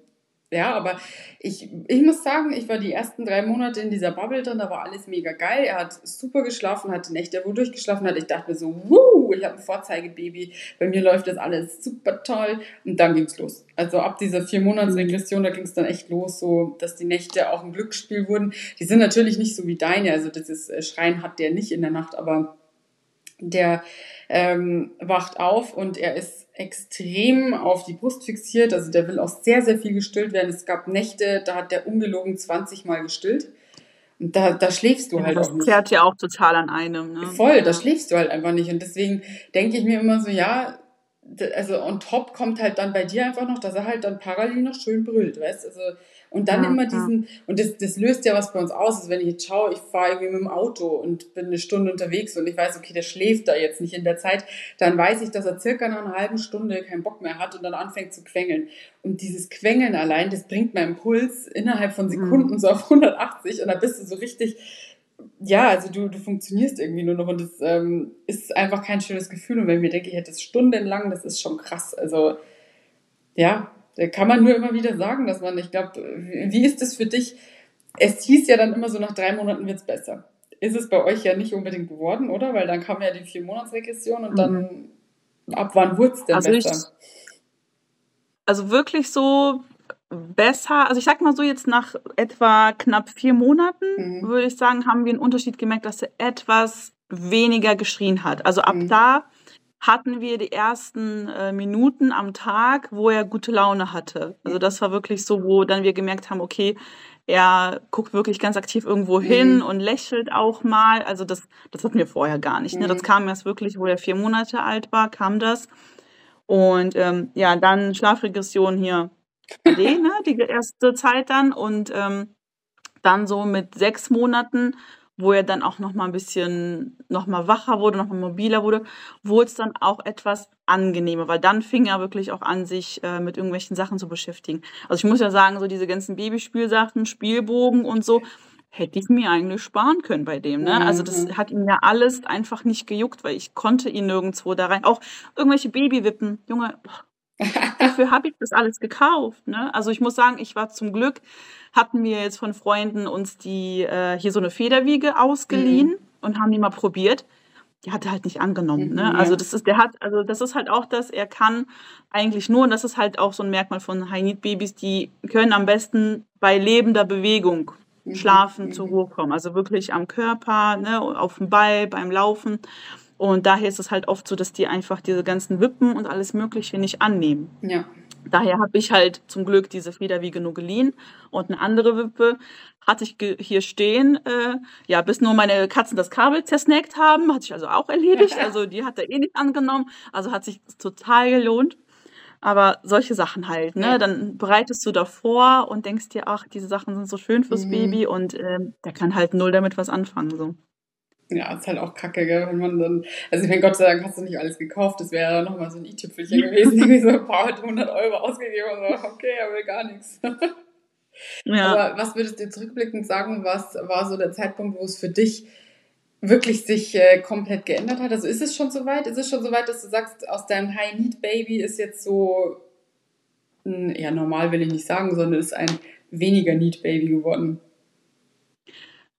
ja, aber ich, ich muss sagen, ich war die ersten drei Monate in dieser Bubble drin, da war alles mega geil. Er hat super geschlafen, hatte Nächte, wo durchgeschlafen hat. Ich dachte mir so, wuh, ich habe ein Vorzeigebaby, bei mir läuft das alles super toll. Und dann ging's los. Also ab dieser vier Monats Regression, da ging's dann echt los, so dass die Nächte auch ein Glücksspiel wurden. Die sind natürlich nicht so wie deine, also das ist, äh, Schreien hat der nicht in der Nacht, aber der ähm, wacht auf und er ist extrem auf die Brust fixiert. Also der will auch sehr, sehr viel gestillt werden. Es gab Nächte, da hat der ungelogen 20 Mal gestillt. Und da, da schläfst du Ja, halt das auch nicht. zerrt ja auch total an einem, ne? Voll, da schläfst du halt einfach nicht. Und deswegen denke ich mir immer so, ja, also on top kommt halt dann bei dir einfach noch, dass er halt dann parallel noch schön brüllt, weißt Also, und dann Ja, immer ja. diesen, und das, das löst ja was bei uns aus, also wenn ich jetzt schaue, ich fahre irgendwie mit dem Auto und bin eine Stunde unterwegs und ich weiß, okay, der schläft da jetzt nicht in der Zeit, dann weiß ich, dass er circa nach einer halben Stunde keinen Bock mehr hat und dann anfängt zu quengeln. Und dieses Quengeln allein, das bringt meinen Puls innerhalb von Sekunden Mhm. so auf 180 und da bist du so richtig, ja, also du, du funktionierst irgendwie nur noch und das ähm, ist einfach kein schönes Gefühl. Und wenn ich mir denke, ich hätte es stundenlang, das ist schon krass. Also ja, da kann man nur immer wieder sagen, dass man, ich glaube, wie ist es für dich? Es hieß ja dann immer so, nach drei Monaten wird's besser. Ist es bei euch ja nicht unbedingt geworden, oder? Weil dann kam ja die Vier-Monats-Regression und Mhm. dann, ab wann wurde es denn Also ich, besser? also wirklich so besser, also ich sag mal so jetzt nach etwa knapp vier Monaten, Mhm. würde ich sagen, haben wir einen Unterschied gemerkt, dass er etwas weniger geschrien hat. Also ab Mhm. da hatten wir die ersten äh, Minuten am Tag, wo er gute Laune hatte. Also das war wirklich so, wo dann wir gemerkt haben, okay, er guckt wirklich ganz aktiv irgendwo hin Mhm. und lächelt auch mal. Also das, das hatten wir vorher gar nicht. Ne? Das Mhm. kam erst wirklich, wo er vier Monate alt war, kam das. Und ähm, ja, dann Schlafregression hier, AD, ne? die erste Zeit dann. Und ähm, dann so mit sechs Monaten, wo er dann auch noch mal ein bisschen noch mal wacher wurde, noch mal mobiler wurde, wurde es dann auch etwas angenehmer, weil dann fing er wirklich auch an, sich äh, mit irgendwelchen Sachen zu beschäftigen. Also ich muss ja sagen, so diese ganzen Babyspielsachen, Spielbogen und so, hätte ich mir eigentlich sparen können bei dem. Ne? Also das Mhm. hat ihn ja alles einfach nicht gejuckt, weil ich konnte ihn nirgendwo da rein. Auch irgendwelche Babywippen, Junge, wofür habe ich das alles gekauft? Ne? Also ich muss sagen, ich war zum Glück, hatten wir jetzt von Freunden uns die äh, hier so eine Federwiege ausgeliehen Mhm. und haben die mal probiert. Die hat er halt nicht angenommen. Ne? Mhm, Also das ist, der hat, also das ist halt auch das, er kann eigentlich nur, und das ist halt auch so ein Merkmal von High-Need-Babys, die können am besten bei lebender Bewegung Mhm. schlafen, zur Mhm. Ruhe kommen. Also wirklich am Körper, ne, auf dem Ball, beim Laufen. Und daher ist es halt oft so, dass die einfach diese ganzen Wippen und alles Mögliche nicht annehmen. Ja. Daher habe ich halt zum Glück diese Federwiege nur geliehen und eine andere Wippe hatte ich hier stehen, äh, ja, bis nur meine Katzen das Kabel zersnackt haben, hat sich also auch erledigt. Also die hat er eh nicht angenommen, also hat sich total gelohnt. Aber solche Sachen halt, ne? Ja. Dann bereitest du davor und denkst dir, ach, diese Sachen sind so schön fürs Mhm. Baby und ähm, der kann halt null damit was anfangen. So. Ja, ist halt auch kacke, gell, wenn man dann, also ich meine, Gott sei Dank hast du nicht alles gekauft, das wäre nochmal so ein i-Tüpfelchen gewesen, irgendwie so ein paar hundert Euro ausgegeben und so, okay, er will gar nichts. Ja. Aber was würdest du zurückblickend sagen, was war so der Zeitpunkt, wo es für dich wirklich sich äh, komplett geändert hat? Also ist es schon soweit? Ist es schon soweit, dass du sagst, aus deinem High-Need-Baby ist jetzt so, ja, normal will ich nicht sagen, sondern ist ein weniger Need-Baby geworden?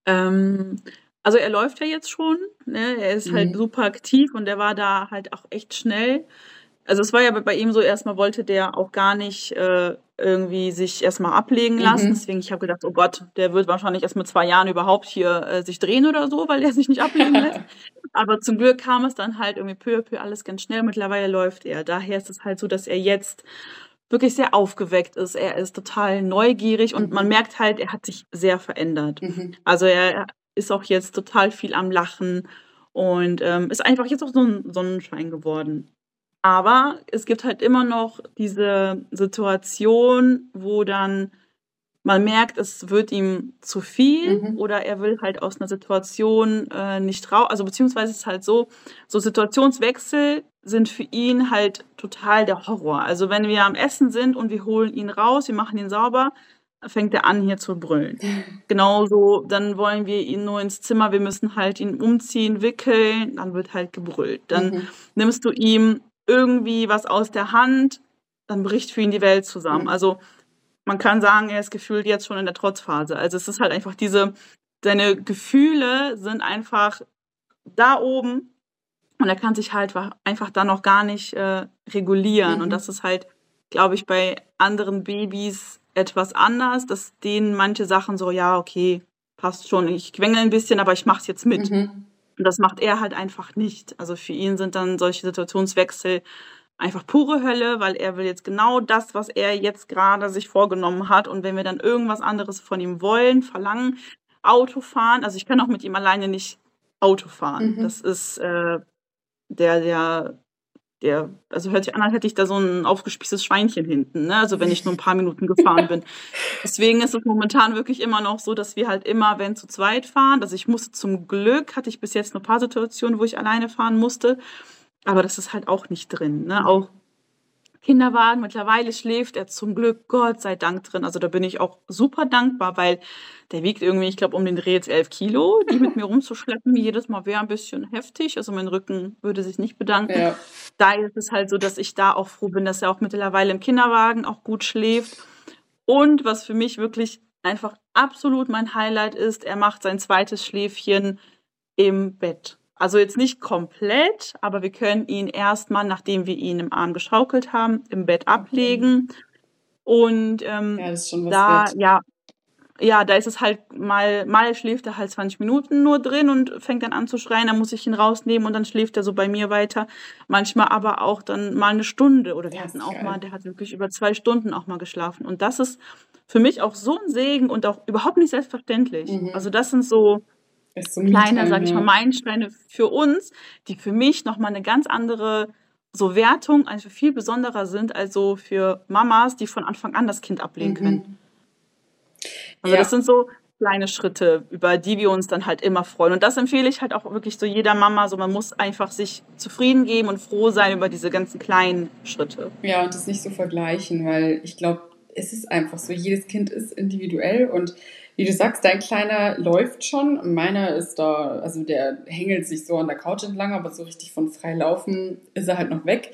Ähm, also er läuft ja jetzt schon, ne? Er ist halt Mhm. super aktiv und der war da halt auch echt schnell. Also es war ja bei- ihm so, erstmal wollte der auch gar nicht äh, irgendwie sich erstmal ablegen lassen. Mhm. Deswegen, ich habe gedacht, oh Gott, der wird wahrscheinlich erst mit zwei Jahren überhaupt hier äh, sich drehen oder so, weil der sich nicht ablegen (laughs) lässt. Aber zum Glück kam es dann halt irgendwie peu à peu alles ganz schnell. Mittlerweile läuft er. Daher ist es halt so, dass er jetzt wirklich sehr aufgeweckt ist. Er ist total neugierig und Mhm. man merkt halt, er hat sich sehr verändert. Mhm. Also er ist auch jetzt total viel am Lachen und ähm, ist einfach jetzt auch so ein Sonnenschein geworden. Aber es gibt halt immer noch diese Situation, wo dann man merkt, es wird ihm zu viel Mhm. oder er will halt aus einer Situation äh, nicht raus. Also beziehungsweise es ist halt so, so Situationswechsel sind für ihn halt total der Horror. Also wenn wir am Essen sind und wir holen ihn raus, wir machen ihn sauber, fängt er an hier zu brüllen. (laughs) Genauso, dann wollen wir ihn nur ins Zimmer, wir müssen halt ihn umziehen, wickeln, dann wird halt gebrüllt. Dann Mhm. nimmst du ihm irgendwie was aus der Hand, dann bricht für ihn die Welt zusammen. Mhm. Also man kann sagen, er ist gefühlt jetzt schon in der Trotzphase. Also es ist halt einfach diese, seine Gefühle sind einfach da oben und er kann sich halt einfach da noch gar nicht äh, regulieren. Mhm. Und das ist halt, glaube ich, bei anderen Babys etwas anders, dass denen manche Sachen so, ja, okay, passt schon, ich quengel ein bisschen, aber ich mach's jetzt mit. Mhm. Und das macht er halt einfach nicht. Also für ihn sind dann solche Situationswechsel einfach pure Hölle, weil er will jetzt genau das, was er jetzt gerade sich vorgenommen hat. Und wenn wir dann irgendwas anderes von ihm wollen, verlangen, Auto fahren, also ich kann auch mit ihm alleine nicht Auto fahren. Mhm. Das ist äh, der, der, der, also hört sich an, als hätte ich da so ein aufgespießtes Schweinchen hinten, ne? Also wenn ich nur ein paar Minuten gefahren bin. (laughs) Deswegen ist es momentan wirklich immer noch so, dass wir halt immer, wenn zu zweit fahren, also ich musste zum Glück, hatte ich bis jetzt ein paar Situationen, wo ich alleine fahren musste, aber das ist halt auch nicht drin, ne? Auch Kinderwagen. Mittlerweile schläft er zum Glück, Gott sei Dank drin. Also da bin ich auch super dankbar, weil der wiegt irgendwie, ich glaube, um den Dreh jetzt elf Kilo. Die mit mir rumzuschleppen jedes Mal wäre ein bisschen heftig. Also mein Rücken würde sich nicht bedanken. Ja. Da ist es halt so, dass ich da auch froh bin, dass er auch mittlerweile im Kinderwagen auch gut schläft. Und was für mich wirklich einfach absolut mein Highlight ist, er macht sein zweites Schläfchen im Bett. Also jetzt nicht komplett, aber wir können ihn erstmal, nachdem wir ihn im Arm geschaukelt haben, im Bett ablegen. Und ähm, ja, das ist schon was da, wert. ja, ja, da ist es halt mal, mal schläft er halt 20 Minuten nur drin und fängt dann an zu schreien, dann muss ich ihn rausnehmen und dann schläft er so bei mir weiter. Manchmal aber auch dann mal eine Stunde oder wir hatten auch geil. mal, der hat wirklich über zwei Stunden auch mal geschlafen. Und das ist für mich auch so ein Segen und auch überhaupt nicht selbstverständlich. Mhm. Also das sind so, so kleine, sag ich mal, Meilensteine für uns, die für mich nochmal eine ganz andere so Wertung, also viel besonderer sind als so für Mamas, die von Anfang an das Kind ablehnen mhm. können. Also ja. das sind so kleine Schritte, über die wir uns dann halt immer freuen. Und das empfehle ich halt auch wirklich so jeder Mama. So man muss einfach sich zufrieden geben und froh sein über diese ganzen kleinen Schritte. Ja, und das nicht so vergleichen, weil ich glaube, es ist einfach so, jedes Kind ist individuell und wie du sagst, dein Kleiner läuft schon. Meiner ist da, also der hängelt sich so an der Couch entlang, aber so richtig von frei laufen ist er halt noch weg.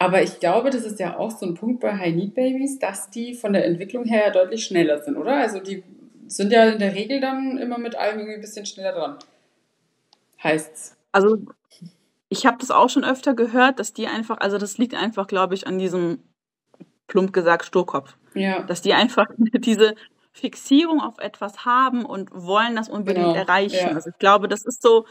Aber ich glaube, das ist ja auch so ein Punkt bei High Need Babies, dass die von der Entwicklung her deutlich schneller sind, oder? Also die sind ja in der Regel dann immer mit allem irgendwie ein bisschen schneller dran. Heißt's. Also ich habe das auch schon öfter gehört, dass die einfach, also das liegt einfach, glaube ich, an diesem plump gesagt Sturkopf. Ja. Dass die einfach (laughs) diese Fixierung auf etwas haben und wollen das unbedingt genau, erreichen. Ja. Also ich glaube, das ist so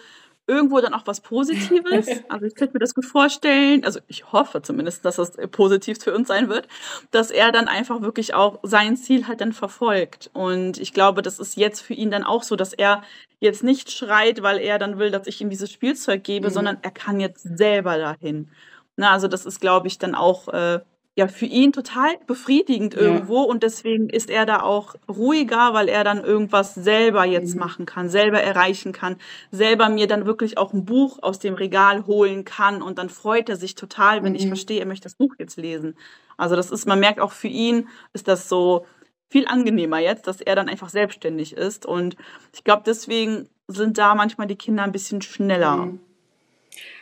irgendwo dann auch was Positives. (laughs) Also ich könnte mir das gut vorstellen, also ich hoffe zumindest, dass das positiv für uns sein wird, dass er dann einfach wirklich auch sein Ziel halt dann verfolgt. Und ich glaube, das ist jetzt für ihn dann auch so, dass er jetzt nicht schreit, weil er dann will, dass ich ihm dieses Spielzeug gebe, mhm. sondern er kann jetzt selber dahin. Na, also das ist, glaube ich, dann auch äh, ja für ihn total befriedigend ja. irgendwo und deswegen ist er da auch ruhiger, weil er dann irgendwas selber jetzt mhm. machen kann, selber erreichen kann, selber mir dann wirklich auch ein Buch aus dem Regal holen kann und dann freut er sich total, wenn mhm. ich verstehe, er möchte das Buch jetzt lesen. Also das ist, man merkt auch für ihn ist das so viel angenehmer jetzt, dass er dann einfach selbstständig ist und ich glaube deswegen sind da manchmal die Kinder ein bisschen schneller. Mhm.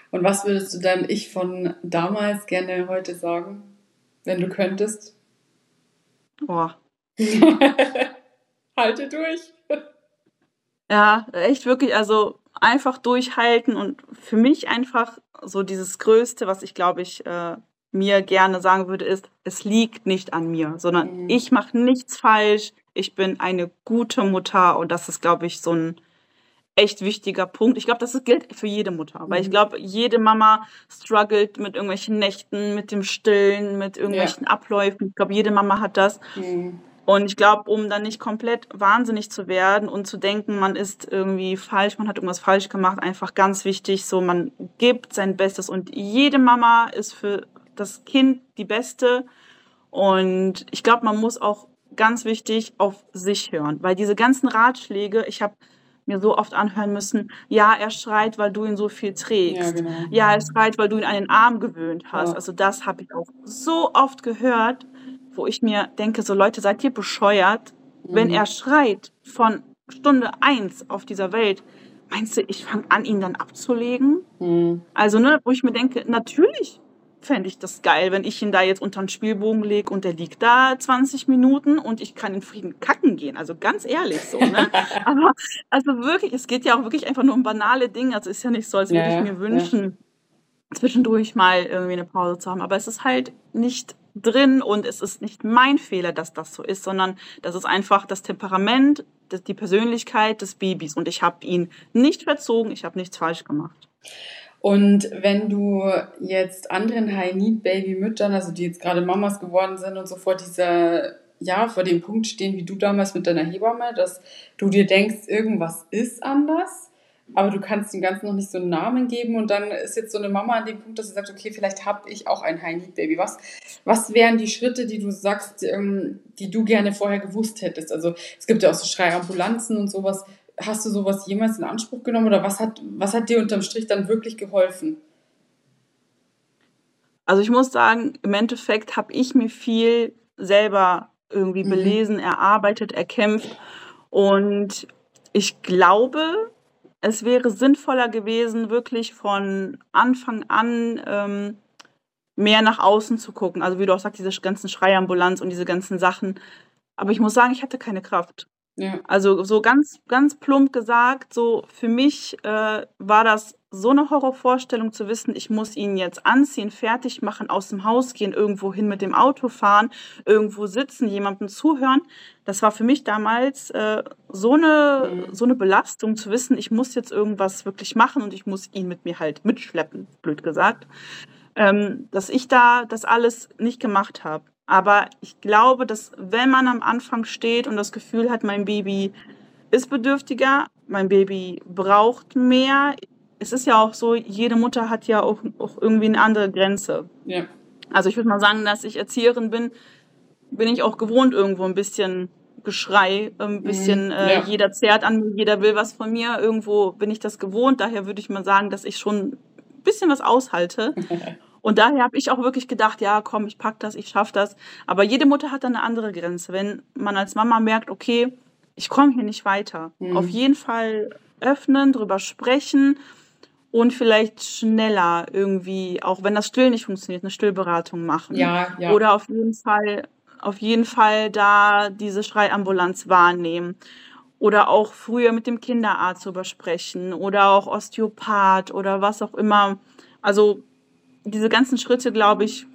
Und was würdest du deinem Ich von damals gerne heute sagen? Wenn du könntest? Boah. (laughs) Halte durch. Ja, echt wirklich, also einfach durchhalten und für mich einfach so dieses Größte, was ich glaube ich äh, mir gerne sagen würde, ist, es liegt nicht an mir, sondern mhm. ich mache nichts falsch, ich bin eine gute Mutter und das ist glaube ich so ein echt wichtiger Punkt. Ich glaube, das gilt für jede Mutter, weil ich mhm. glaube, jede Mama struggelt mit irgendwelchen Nächten, mit dem Stillen, mit irgendwelchen ja. Abläufen. Ich glaube, jede Mama hat das. Mhm. Und ich glaube, um dann nicht komplett wahnsinnig zu werden und zu denken, man ist irgendwie falsch, man hat irgendwas falsch gemacht, einfach ganz wichtig, so man gibt sein Bestes und jede Mama ist für das Kind die Beste. Und ich glaube, man muss auch ganz wichtig auf sich hören, weil diese ganzen Ratschläge, ich habe mir so oft anhören müssen, ja, er schreit, weil du ihn so viel trägst. Ja, genau. ja er schreit, weil du ihn an den Arm gewöhnt hast. Ja. Also das habe ich auch so oft gehört, wo ich mir denke, so Leute, seid ihr bescheuert? Mhm. Wenn er schreit von Stunde eins auf dieser Welt, meinst du, ich fange an, ihn dann abzulegen? Mhm. Also, ne, wo ich mir denke, natürlich fände ich das geil, wenn ich ihn da jetzt unter den Spielbogen lege und der liegt da 20 Minuten und ich kann in Frieden kacken gehen. Also ganz ehrlich so, ne? (laughs) Aber also wirklich, es geht ja auch wirklich einfach nur um banale Dinge. Also ist ja nicht so, als würde ja, ich mir wünschen, ja. zwischendurch mal irgendwie eine Pause zu haben. Aber es ist halt nicht drin und es ist nicht mein Fehler, dass das so ist, sondern das ist einfach das Temperament die Persönlichkeit des Babys und ich habe ihn nicht verzogen, ich habe nichts falsch gemacht. Und wenn du jetzt anderen High-Need-Baby-Müttern, also die jetzt gerade Mamas geworden sind und so vor dieser, ja, vor dem Punkt stehen, wie du damals mit deiner Hebamme, dass du dir denkst, irgendwas ist anders, aber du kannst dem Ganzen noch nicht so einen Namen geben und dann ist jetzt so eine Mama an dem Punkt, dass sie sagt, okay, vielleicht habe ich auch ein High-Need-Baby. Was, was wären die Schritte, die du sagst, ähm, die du gerne vorher gewusst hättest? Also es gibt ja auch so Schreiambulanzen und sowas hast du sowas jemals in Anspruch genommen oder was hat, was hat dir unterm Strich dann wirklich geholfen? Also ich muss sagen, im Endeffekt habe ich mir viel selber irgendwie mhm. belesen, erarbeitet, erkämpft und ich glaube, es wäre sinnvoller gewesen, wirklich von Anfang an ähm, mehr nach außen zu gucken. Also wie du auch sagst, diese ganzen Schreiambulanz und diese ganzen Sachen. Aber ich muss sagen, ich hatte keine Kraft. Ja. Also so ganz, ganz plump gesagt, so für mich äh, war das so eine Horrorvorstellung zu wissen, ich muss ihn jetzt anziehen, fertig machen, aus dem Haus gehen, irgendwo hin mit dem Auto fahren, irgendwo sitzen, jemandem zuhören. Das war für mich damals äh, so, eine, mhm. so eine Belastung zu wissen, ich muss jetzt irgendwas wirklich machen und ich muss ihn mit mir halt mitschleppen, blöd gesagt, ähm, dass ich da das alles nicht gemacht habe. Aber ich glaube, dass wenn man am Anfang steht und das Gefühl hat, mein Baby ist bedürftiger, mein Baby braucht mehr, es ist ja auch so, jede Mutter hat ja auch, auch irgendwie eine andere Grenze. Ja. Also ich würde mal sagen, dass ich Erzieherin bin, bin ich auch gewohnt irgendwo ein bisschen Geschrei, ein bisschen mhm, ja. äh, jeder zerrt an mir, jeder will was von mir, irgendwo bin ich das gewohnt. Daher würde ich mal sagen, dass ich schon ein bisschen was aushalte. (laughs) Und daher habe ich auch wirklich gedacht, ja, komm, ich pack das, ich schaffe das. Aber jede Mutter hat dann eine andere Grenze. Wenn man als Mama merkt, okay, ich komme hier nicht weiter, mhm. auf jeden Fall öffnen, drüber sprechen und vielleicht schneller irgendwie, auch wenn das Still nicht funktioniert, eine Stillberatung machen. Ja, ja. Oder auf jeden Fall, auf jeden Fall da diese Schreiambulanz wahrnehmen. Oder auch früher mit dem Kinderarzt drüber sprechen oder auch Osteopath oder was auch immer. Also diese ganzen Schritte, glaube ich,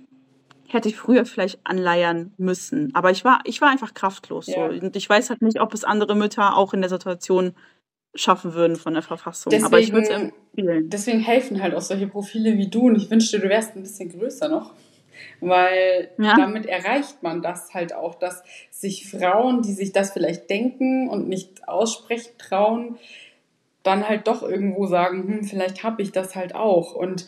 hätte ich früher vielleicht anleiern müssen. Aber ich war, ich war einfach kraftlos. Ja. So. Und ich weiß halt nicht, ob es andere Mütter auch in der Situation schaffen würden von der Verfassung. Deswegen, Aber ich würde es empfehlen. Deswegen helfen halt auch solche Profile wie du. Und ich wünschte, du wärst ein bisschen größer noch. Weil ja. damit erreicht man das halt auch, dass sich Frauen, die sich das vielleicht denken und nicht aussprechen trauen, dann halt doch irgendwo sagen, hm, vielleicht habe ich das halt auch. Und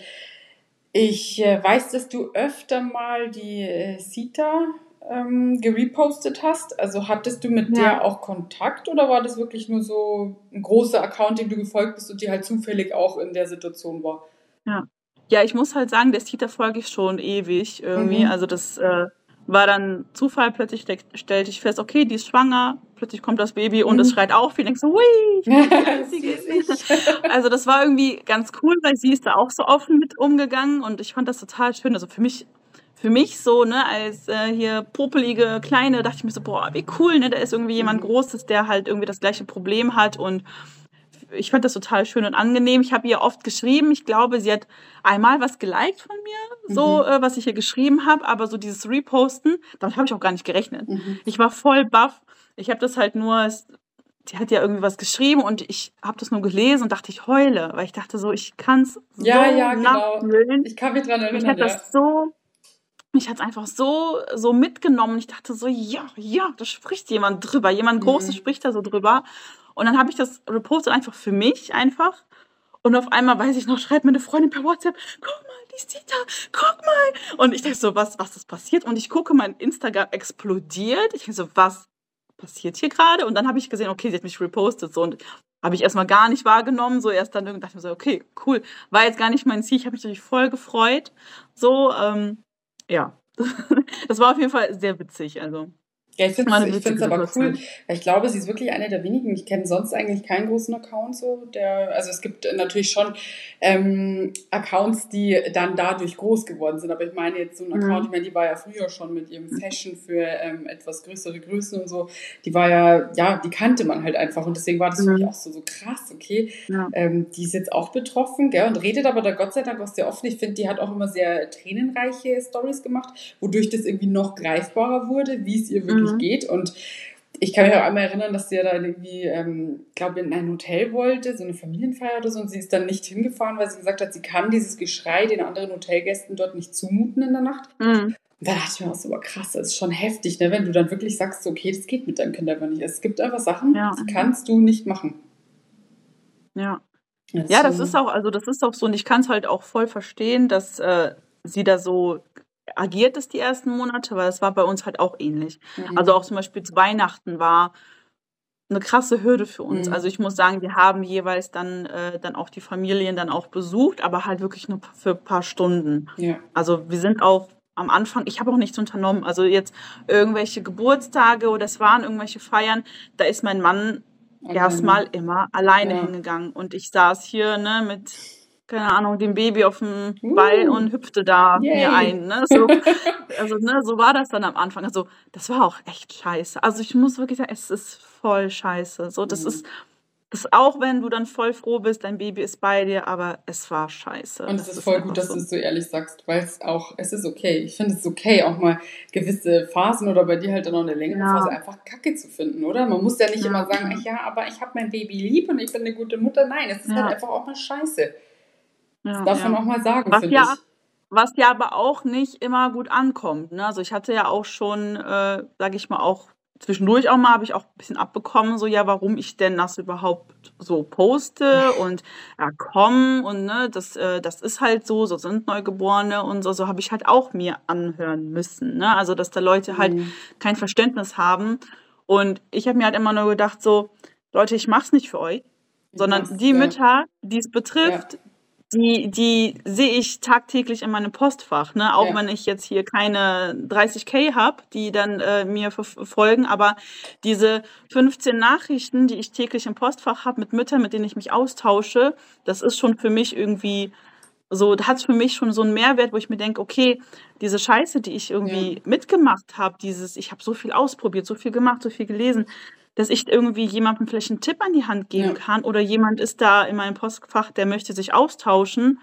ich äh, weiß, dass du öfter mal die äh, Sita ähm, gerepostet hast. Also hattest du mit ja. der auch Kontakt oder war das wirklich nur so ein großer Account, dem du gefolgt bist und die halt zufällig auch in der Situation war? Ja. Ja, ich muss halt sagen, der Sita folge ich schon ewig irgendwie. Mhm. Also das äh, war dann Zufall, plötzlich stellte ich fest, okay, die ist schwanger, plötzlich kommt das Baby und mhm. es schreit auf, ich denke so, hui, (laughs) Also das war irgendwie ganz cool, weil sie ist da auch so offen mit umgegangen und ich fand das total schön. Also für mich, für mich so, ne, als äh, hier popelige Kleine, dachte ich mir so, boah, wie cool, ne, da ist irgendwie jemand mhm. Großes, der halt irgendwie das gleiche Problem hat und ich fand das total schön und angenehm. Ich habe ihr oft geschrieben. Ich glaube, sie hat einmal was geliked von mir, so mhm. äh, was ich ihr geschrieben habe, aber so dieses Reposten, damit habe ich auch gar nicht gerechnet. Mhm. Ich war voll baff. Ich habe das halt nur, sie hat ja irgendwie was geschrieben und ich habe das nur gelesen und dachte, ich heule, weil ich dachte so, ich kann es ja, so ja, genau. Ich kann mich dran erinnern. Ich hat ja. das so mich hat es einfach so, so mitgenommen. Ich dachte so, ja, ja, da spricht jemand drüber. Jemand Großes mhm. spricht da so drüber. Und dann habe ich das repostet einfach für mich einfach. Und auf einmal, weiß ich noch, schreibt mir eine Freundin per WhatsApp, guck mal, die sieht da, guck mal. Und ich dachte so, was, was ist passiert? Und ich gucke, mein Instagram explodiert. Ich denke so, was passiert hier gerade? Und dann habe ich gesehen, okay, sie hat mich repostet. So, und habe ich erstmal gar nicht wahrgenommen. So erst dann dachte ich mir so, okay, cool. War jetzt gar nicht mein Ziel. Ich habe mich natürlich voll gefreut. So, ähm, ja. (laughs) das war auf jeden Fall sehr witzig. Also. Ja, ich finde es aber cool. Ich glaube, sie ist wirklich eine der wenigen. Ich kenne sonst eigentlich keinen großen Account so. Der, also es gibt natürlich schon ähm, Accounts, die dann dadurch groß geworden sind. Aber ich meine jetzt so ein Account, mhm. ich meine, die war ja früher schon mit ihrem Fashion für ähm, etwas größere Größen und so. Die war ja, ja, die kannte man halt einfach. Und deswegen war das mhm. für mich auch so, so krass, okay. Ja. Ähm, die ist jetzt auch betroffen, gell, und redet aber da Gott sei Dank auch sehr offen. Ich finde, die hat auch immer sehr tränenreiche Stories gemacht, wodurch das irgendwie noch greifbarer wurde, wie es ihr wirklich mhm. geht. Und ich kann mich auch einmal erinnern, dass sie ja da irgendwie, ähm, glaube in ein Hotel wollte, so eine Familienfeier oder so, und sie ist dann nicht hingefahren, weil sie gesagt hat, sie kann dieses Geschrei den anderen Hotelgästen dort nicht zumuten in der Nacht. Mhm. Und da dachte ich mir auch so, krass, das ist schon heftig, ne? wenn du dann wirklich sagst, okay, das geht mit deinem Kind einfach nicht. Es gibt einfach Sachen, ja. die kannst du nicht machen. Ja. Das ja, das ist auch, also das ist auch so, und ich kann es halt auch voll verstehen, dass äh, sie da so agiert ist die ersten Monate, weil es war bei uns halt auch ähnlich. Mhm. Also auch zum Beispiel zu Weihnachten war eine krasse Hürde für uns. Mhm. Also ich muss sagen, wir haben jeweils dann, äh, dann auch die Familien dann auch besucht, aber halt wirklich nur für ein paar Stunden. Ja. Also wir sind auch am Anfang, ich habe auch nichts unternommen. Also jetzt irgendwelche Geburtstage oder es waren irgendwelche Feiern, da ist mein Mann erstmal immer alleine ja. hingegangen. Und ich saß hier ne, mit keine Ahnung, dem Baby auf dem uh, Ball und hüpfte da yay. mir ein. Ne? So, (laughs) also, ne, so war das dann am Anfang. Also, das war auch echt scheiße. Also, ich muss wirklich sagen, es ist voll scheiße. So, das mhm. ist, das auch wenn du dann voll froh bist, dein Baby ist bei dir, aber es war scheiße. Und es ist, ist voll gut, dass so. du es so ehrlich sagst, weil es auch, es ist okay. Ich finde es okay, auch mal gewisse Phasen oder bei dir halt dann auch eine längere ja. Phase einfach Kacke zu finden, oder? Man muss ja nicht ja. immer sagen, ja, aber ich habe mein Baby lieb und ich bin eine gute Mutter. Nein, es ist ja. halt einfach auch mal scheiße. Das darf man auch mal sagen, was ja, ich. Was ja aber auch nicht immer gut ankommt. Ne? Also ich hatte ja auch schon, äh, sage ich mal, auch zwischendurch auch mal, habe ich auch ein bisschen abbekommen, so ja, warum ich denn das überhaupt so poste (laughs) und ja, komm und ne, das, äh, das ist halt so, so sind Neugeborene und so, so habe ich halt auch mir anhören müssen. Ne? Also, dass da Leute halt mhm. kein Verständnis haben. Und ich habe mir halt immer nur gedacht, so, Leute, ich mach's nicht für euch, sondern die Mütter, die es betrifft, ja die, die sehe ich tagtäglich in meinem Postfach, ne? Auch ja. wenn ich jetzt hier keine 30k habe, die dann äh, mir verfolgen, aber diese 15 Nachrichten, die ich täglich im Postfach habe mit Müttern, mit denen ich mich austausche, das ist schon für mich irgendwie so, hat für mich schon so einen Mehrwert, wo ich mir denke, okay, diese Scheiße, die ich irgendwie ja. mitgemacht habe, dieses, ich habe so viel ausprobiert, so viel gemacht, so viel gelesen, dass ich irgendwie jemandem vielleicht einen Tipp an die Hand geben ja. kann oder jemand ist da in meinem Postfach, der möchte sich austauschen,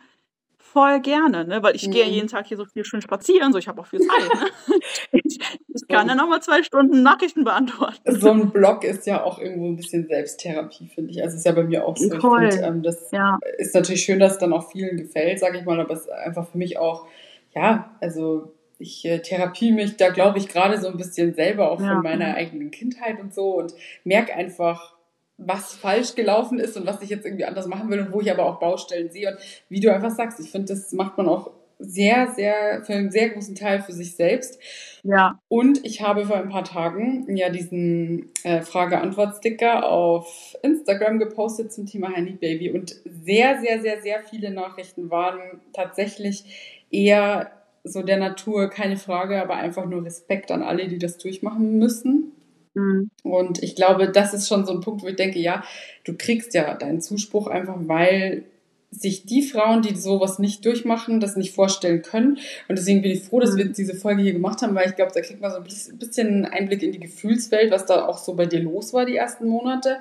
voll gerne, ne? weil ich mhm. gehe jeden Tag hier so viel schön spazieren, so ich habe auch viel Zeit. Ne? (laughs) ich, ich, kann dann nochmal zwei Stunden Nachrichten beantworten. So ein Blog ist ja auch irgendwo ein bisschen Selbsttherapie, finde ich. Also ist ja bei mir auch so. Voll. Find, ähm, das ja. ist natürlich schön, dass es dann auch vielen gefällt, sage ich mal, aber es ist einfach für mich auch, ja, also ich äh, therapie mich da, glaube ich, gerade so ein bisschen selber auch ja. von meiner eigenen Kindheit und so und merke einfach, was falsch gelaufen ist und was ich jetzt irgendwie anders machen will und wo ich aber auch Baustellen sehe. Und wie du einfach sagst, ich finde, das macht man auch sehr, sehr, für einen sehr großen Teil für sich selbst. Ja. Und ich habe vor ein paar Tagen ja diesen äh, Frage-Antwort-Sticker auf Instagram gepostet zum Thema Honey Baby und sehr, sehr, sehr, sehr viele Nachrichten waren tatsächlich eher so der Natur, keine Frage, aber einfach nur Respekt an alle, die das durchmachen müssen. Mhm. Und ich glaube, das ist schon so ein Punkt, wo ich denke, ja, du kriegst ja deinen Zuspruch einfach, weil sich die Frauen, die sowas nicht durchmachen, das nicht vorstellen können. Und deswegen bin ich froh, dass wir mhm. diese Folge hier gemacht haben, weil ich glaube, da kriegt man so ein bisschen Einblick in die Gefühlswelt, was da auch so bei dir los war die ersten Monate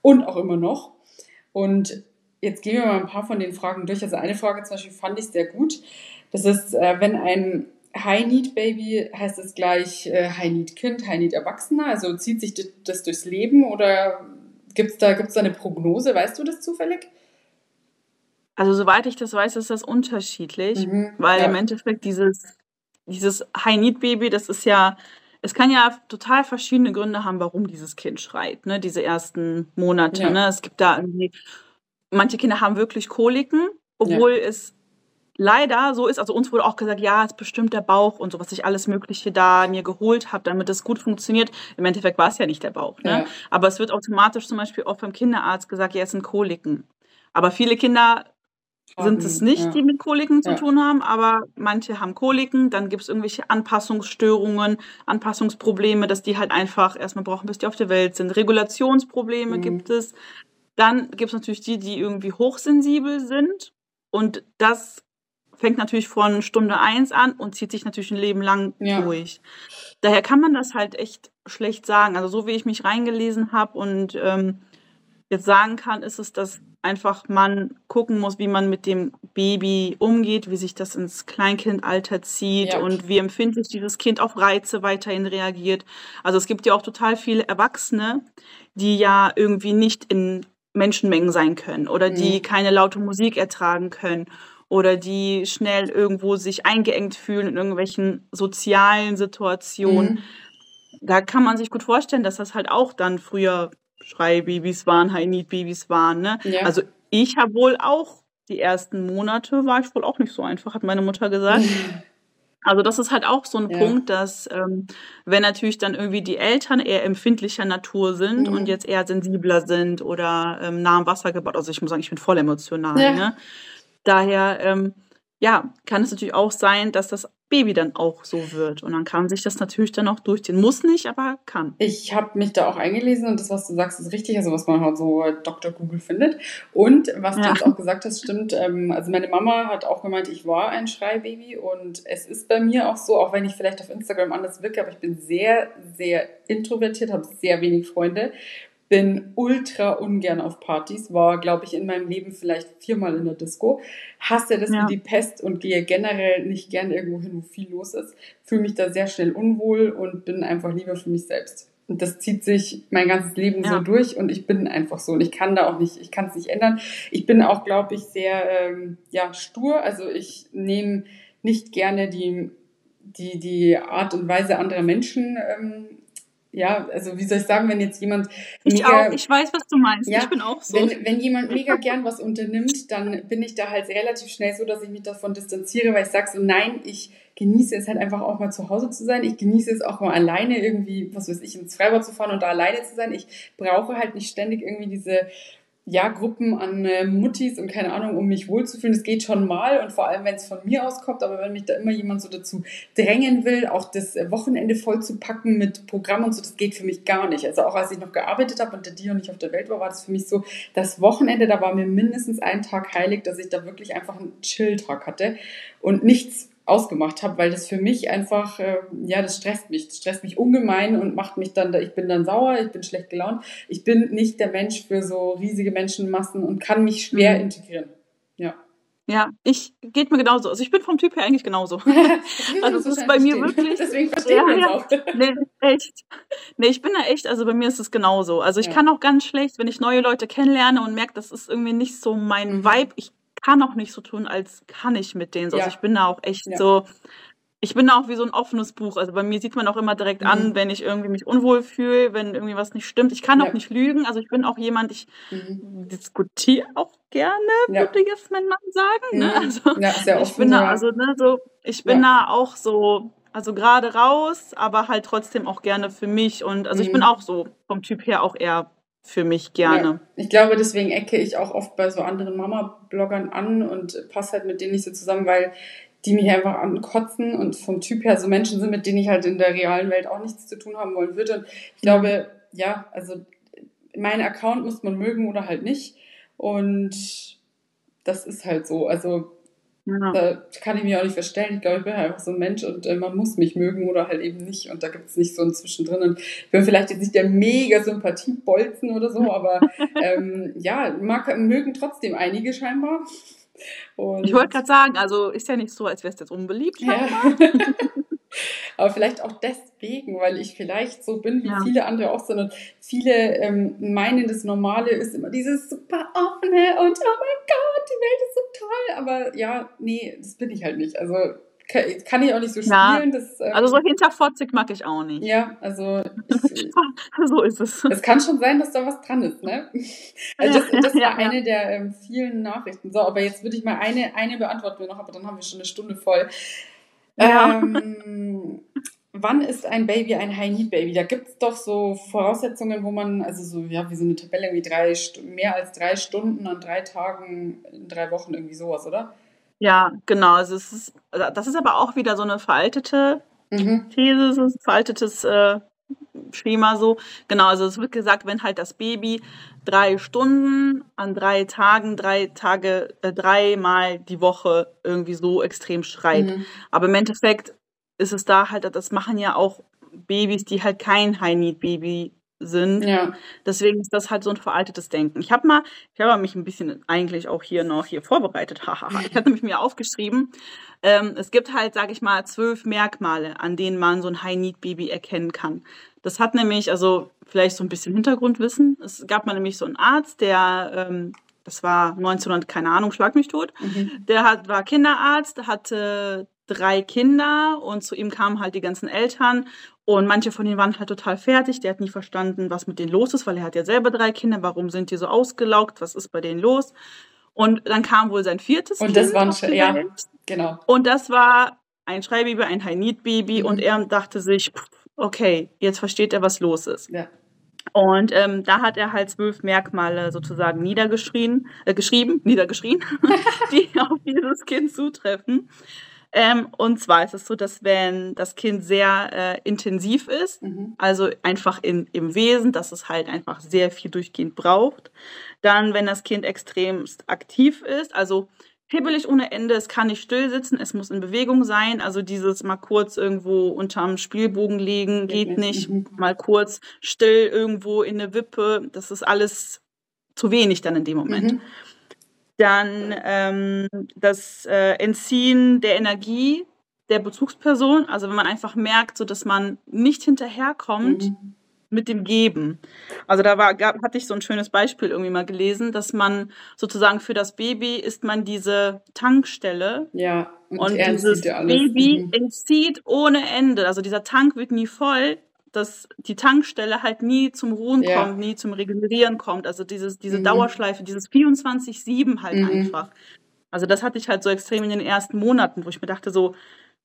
und auch immer noch. Und jetzt gehen wir mal ein paar von den Fragen durch. Also eine Frage zum Beispiel fand ich sehr gut. Das ist, äh, wenn ein High-Need-Baby heißt es gleich äh, High-Need-Kind, High-Need-Erwachsener? Also zieht sich das durchs Leben oder gibt es da, gibt's da eine Prognose? Weißt du das zufällig? Also soweit ich das weiß, ist das unterschiedlich, mhm, weil ja. im Endeffekt dieses, dieses High-Need-Baby, das ist ja, es kann ja total verschiedene Gründe haben, warum dieses Kind schreit, ne, diese ersten Monate. Ja. Ne? Es gibt da irgendwie, manche Kinder haben wirklich Koliken, obwohl ja. es leider so ist, also uns wurde auch gesagt, ja, es ist bestimmt der Bauch und so, was ich alles Mögliche da mir geholt habe, damit es gut funktioniert. Im Endeffekt war es ja nicht der Bauch. Ne? Ja. Aber es wird automatisch zum Beispiel auch beim Kinderarzt gesagt, ja, es sind Koliken. Aber viele Kinder sind es nicht, ja. die mit Koliken zu ja. tun haben, aber manche haben Koliken, dann gibt es irgendwelche Anpassungsstörungen, Anpassungsprobleme, dass die halt einfach erstmal brauchen, bis die auf der Welt sind. Regulationsprobleme mhm. gibt es. Dann gibt es natürlich die, die irgendwie hochsensibel sind und das fängt natürlich von Stunde eins an und zieht sich natürlich ein Leben lang ja. durch. Daher kann man das halt echt schlecht sagen. Also so wie ich mich reingelesen habe und ähm, jetzt sagen kann, ist es, dass einfach man gucken muss, wie man mit dem Baby umgeht, wie sich das ins Kleinkindalter zieht Ja. und wie empfindlich dieses Kind auf Reize weiterhin reagiert. Also es gibt ja auch total viele Erwachsene, die ja irgendwie nicht in Menschenmengen sein können oder die Mhm. keine laute Musik ertragen können oder die schnell irgendwo sich eingeengt fühlen in irgendwelchen sozialen Situationen. Mhm. Da kann man sich gut vorstellen, dass das halt auch dann früher Schreibabys waren, High-Need-Babys waren. Ne? Ja. Also ich habe wohl auch die ersten Monate war ich wohl auch nicht so einfach, hat meine Mutter gesagt. (laughs) Also das ist halt auch so ein Ja. Punkt, dass ähm, wenn natürlich dann irgendwie die Eltern eher empfindlicher Natur sind Mhm. und jetzt eher sensibler sind oder ähm, nah am Wasser gebaut, also ich muss sagen, ich bin voll emotional. Ja. Ne? Daher ähm, ja, kann es natürlich auch sein, dass das Baby dann auch so wird und dann kann sich das natürlich dann auch durchziehen. Muss nicht, aber kann. Ich habe mich da auch eingelesen und das, was du sagst, ist richtig, also was man halt so Dr. Google findet. Und was du Ja. jetzt auch gesagt hast, stimmt. Ähm, also meine Mama hat auch gemeint, ich war ein Schreibaby und es ist bei mir auch so, auch wenn ich vielleicht auf Instagram anders wirke, aber ich bin sehr, sehr introvertiert, habe sehr wenig Freunde, bin ultra ungern auf Partys, war, glaube ich, in meinem Leben vielleicht viermal in der Disco, hasse das Ja. wie die Pest und gehe generell nicht gern irgendwo hin, wo viel los ist, fühle mich da sehr schnell unwohl und bin einfach lieber für mich selbst. Und das zieht sich mein ganzes Leben so Ja. durch und ich bin einfach so und ich kann da auch nicht, ich kann es nicht ändern. Ich bin auch, glaube ich, sehr ähm, ja, stur, also ich nehme nicht gerne die, die, die Art und Weise anderer Menschen ähm, ja, also wie soll ich sagen, wenn jetzt jemand Ich auch, ich weiß, was du meinst. Ja, ich bin auch so. wenn, wenn jemand mega gern was unternimmt, dann bin ich da halt relativ schnell so, dass ich mich davon distanziere, weil ich sage so, nein, ich genieße es halt einfach auch mal zu Hause zu sein. Ich genieße es auch mal alleine irgendwie, was weiß ich, ins Freibad zu fahren und da alleine zu sein. Ich brauche halt nicht ständig irgendwie diese ja, Gruppen an äh, Muttis und keine Ahnung, um mich wohlzufühlen. Das geht schon mal und vor allem, wenn es von mir aus kommt, aber wenn mich da immer jemand so dazu drängen will, auch das äh, Wochenende voll zu packen mit Programm und so, das geht für mich gar nicht. Also auch als ich noch gearbeitet habe und der Dio nicht auf der Welt war, war das für mich so, das Wochenende, da war mir mindestens ein Tag heilig, dass ich da wirklich einfach einen Chill-Tag hatte und nichts ausgemacht habe, weil das für mich einfach, äh, ja, das stresst mich. Das stresst mich ungemein und macht mich dann, ich bin dann sauer, ich bin schlecht gelaunt. Ich bin nicht der Mensch für so riesige Menschenmassen und kann mich schwer Mhm. integrieren. Ja. Ja, ich geht mir genauso. Also ich bin vom Typ her eigentlich genauso. (laughs) Also es ist bei mir wahrscheinlich wirklich- Deswegen verstehen Ja, wir uns ja. auch. Nee, echt. Nee, ich bin da echt, also bei mir ist es genauso. Also ich Ja. kann auch ganz schlecht, wenn ich neue Leute kennenlerne und merke, das ist irgendwie nicht so mein Mhm. Vibe. Ich kann auch nicht so tun, als kann ich mit denen. so. Ja. Also ich bin da auch echt Ja. so, ich bin da auch wie so ein offenes Buch. Also bei mir sieht man auch immer direkt an, Mhm. wenn ich irgendwie mich unwohl fühle, wenn irgendwie was nicht stimmt. Ich kann Ja. auch nicht lügen. Also ich bin auch jemand, ich Mhm. diskutiere auch gerne, würde jetzt mein Mann sagen. Ne? Mhm. Also Ja, sehr ich offen. bin da, also, ne, so, ich bin da auch so, also gerade raus, aber halt trotzdem auch gerne für mich. Und also ich Mhm. bin auch so vom Typ her auch eher für mich gerne. Ja. Ich glaube, deswegen ecke ich auch oft bei so anderen Mama-Bloggern an und passe halt mit denen nicht so zusammen, weil die mich einfach ankotzen und vom Typ her so Menschen sind, mit denen ich halt in der realen Welt auch nichts zu tun haben wollen würde. Und ich glaube, ja, also meinen Account muss man mögen oder halt nicht. Und das ist halt so. Also Ja. da kann ich mich auch nicht verstellen. Ich glaube, ich bin halt einfach so ein Mensch und äh, man muss mich mögen oder halt eben nicht. Und da gibt es nicht so ein Zwischendrin. Und ich bin vielleicht jetzt nicht der mega Sympathiebolzen oder so, aber (laughs) ähm, ja, mag, mögen trotzdem einige scheinbar. Und, Ich wollte gerade sagen, also ist ja nicht so, als wärst du jetzt unbeliebt. ja. (laughs) Aber vielleicht auch deswegen, weil ich vielleicht so bin, wie Ja. viele andere auch sind. Und viele ähm, meinen, das Normale ist immer dieses super offene und oh mein Gott, die Welt ist so toll. Aber ja, nee, das bin ich halt nicht. Also kann, ich auch nicht so Ja. spielen. Das, ähm, Also so hinterfotzig mag ich auch nicht. ja, also ich, (laughs) so ist es. es kann schon sein, dass da was dran ist, ne? (laughs) Also das, das war Ja, ja. eine der ähm, vielen Nachrichten. So, aber jetzt würde ich mal eine, eine beantworten wir noch, aber dann haben wir schon eine Stunde voll. Ja. Ähm, wann ist ein Baby ein High-Need-Baby? Da gibt es doch so Voraussetzungen, wo man, also so, ja, wie so eine Tabelle, irgendwie drei, mehr als drei Stunden an drei Tagen in drei Wochen, irgendwie sowas, oder? Ja, genau. Also es ist, das ist aber auch wieder so eine veraltete Mhm. These, es ist ein veraltetes äh, Schema so. Genau, also es wird gesagt, wenn halt das Baby drei Stunden an drei Tagen, drei Tage, äh, dreimal die Woche irgendwie so extrem schreit. Mhm. Aber im Endeffekt ist es da halt, das machen ja auch Babys, die halt kein High-Need-Baby sind. Ja. Deswegen ist das halt so ein veraltetes Denken. Ich habe mal, ich habe mich ein bisschen eigentlich auch hier noch hier vorbereitet. Ich hatte nämlich mir aufgeschrieben, ähm, es gibt halt, sage ich mal, zwölf Merkmale, an denen man so ein High-Need-Baby erkennen kann. Das hat nämlich, also vielleicht so ein bisschen Hintergrundwissen. Es gab mal nämlich so einen Arzt, der ähm, das war 1900, keine Ahnung, schlag mich tot. Mhm. Der hat, war Kinderarzt, hatte drei Kinder und zu ihm kamen halt die ganzen Eltern und manche von ihnen waren halt total fertig. Der hat nie verstanden, was mit denen los ist, weil er hat ja selber drei Kinder. Warum sind die so ausgelaugt? Was ist bei denen los? Und dann kam wohl sein viertes Und Kind. das war ein auf die Sch- ja. Genau. Und das war ein Schreibaby, ein High-Need-Baby Mhm. und er dachte sich, okay, jetzt versteht er, was los ist. Ja. Und ähm, da hat er halt zwölf Merkmale sozusagen niedergeschrien, äh, geschrieben, niedergeschrien, (laughs) die auf dieses Kind zutreffen. Ähm, und zwar ist es so, dass wenn das Kind sehr äh, intensiv ist, Mhm. also einfach in, im Wesen, dass es halt einfach sehr viel durchgehend braucht, dann wenn das Kind extremst aktiv ist, also hibbelig ohne Ende, es kann nicht still sitzen, es muss in Bewegung sein, also dieses mal kurz irgendwo unterm Spielbogen liegen, Geht nicht, mhm. mal kurz still irgendwo in eine Wippe, das ist alles zu wenig dann in dem Moment. Mhm. Dann ähm, das äh, Entziehen der Energie der Bezugsperson, also wenn man einfach merkt, so dass man nicht hinterherkommt Mhm. mit dem Geben. Also da war, gab, hatte ich so ein schönes Beispiel irgendwie mal gelesen, dass man sozusagen für das Baby ist man diese Tankstelle Ja. und er dieses. Baby Mhm. entzieht ohne Ende. Also dieser Tank wird nie voll, dass die Tankstelle halt nie zum Ruhen Ja. kommt, nie zum Regenerieren kommt. Also dieses, diese Mhm. Dauerschleife, dieses 24-7 halt Mhm. einfach. Also das hatte ich halt so extrem in den ersten Monaten, wo ich mir dachte so,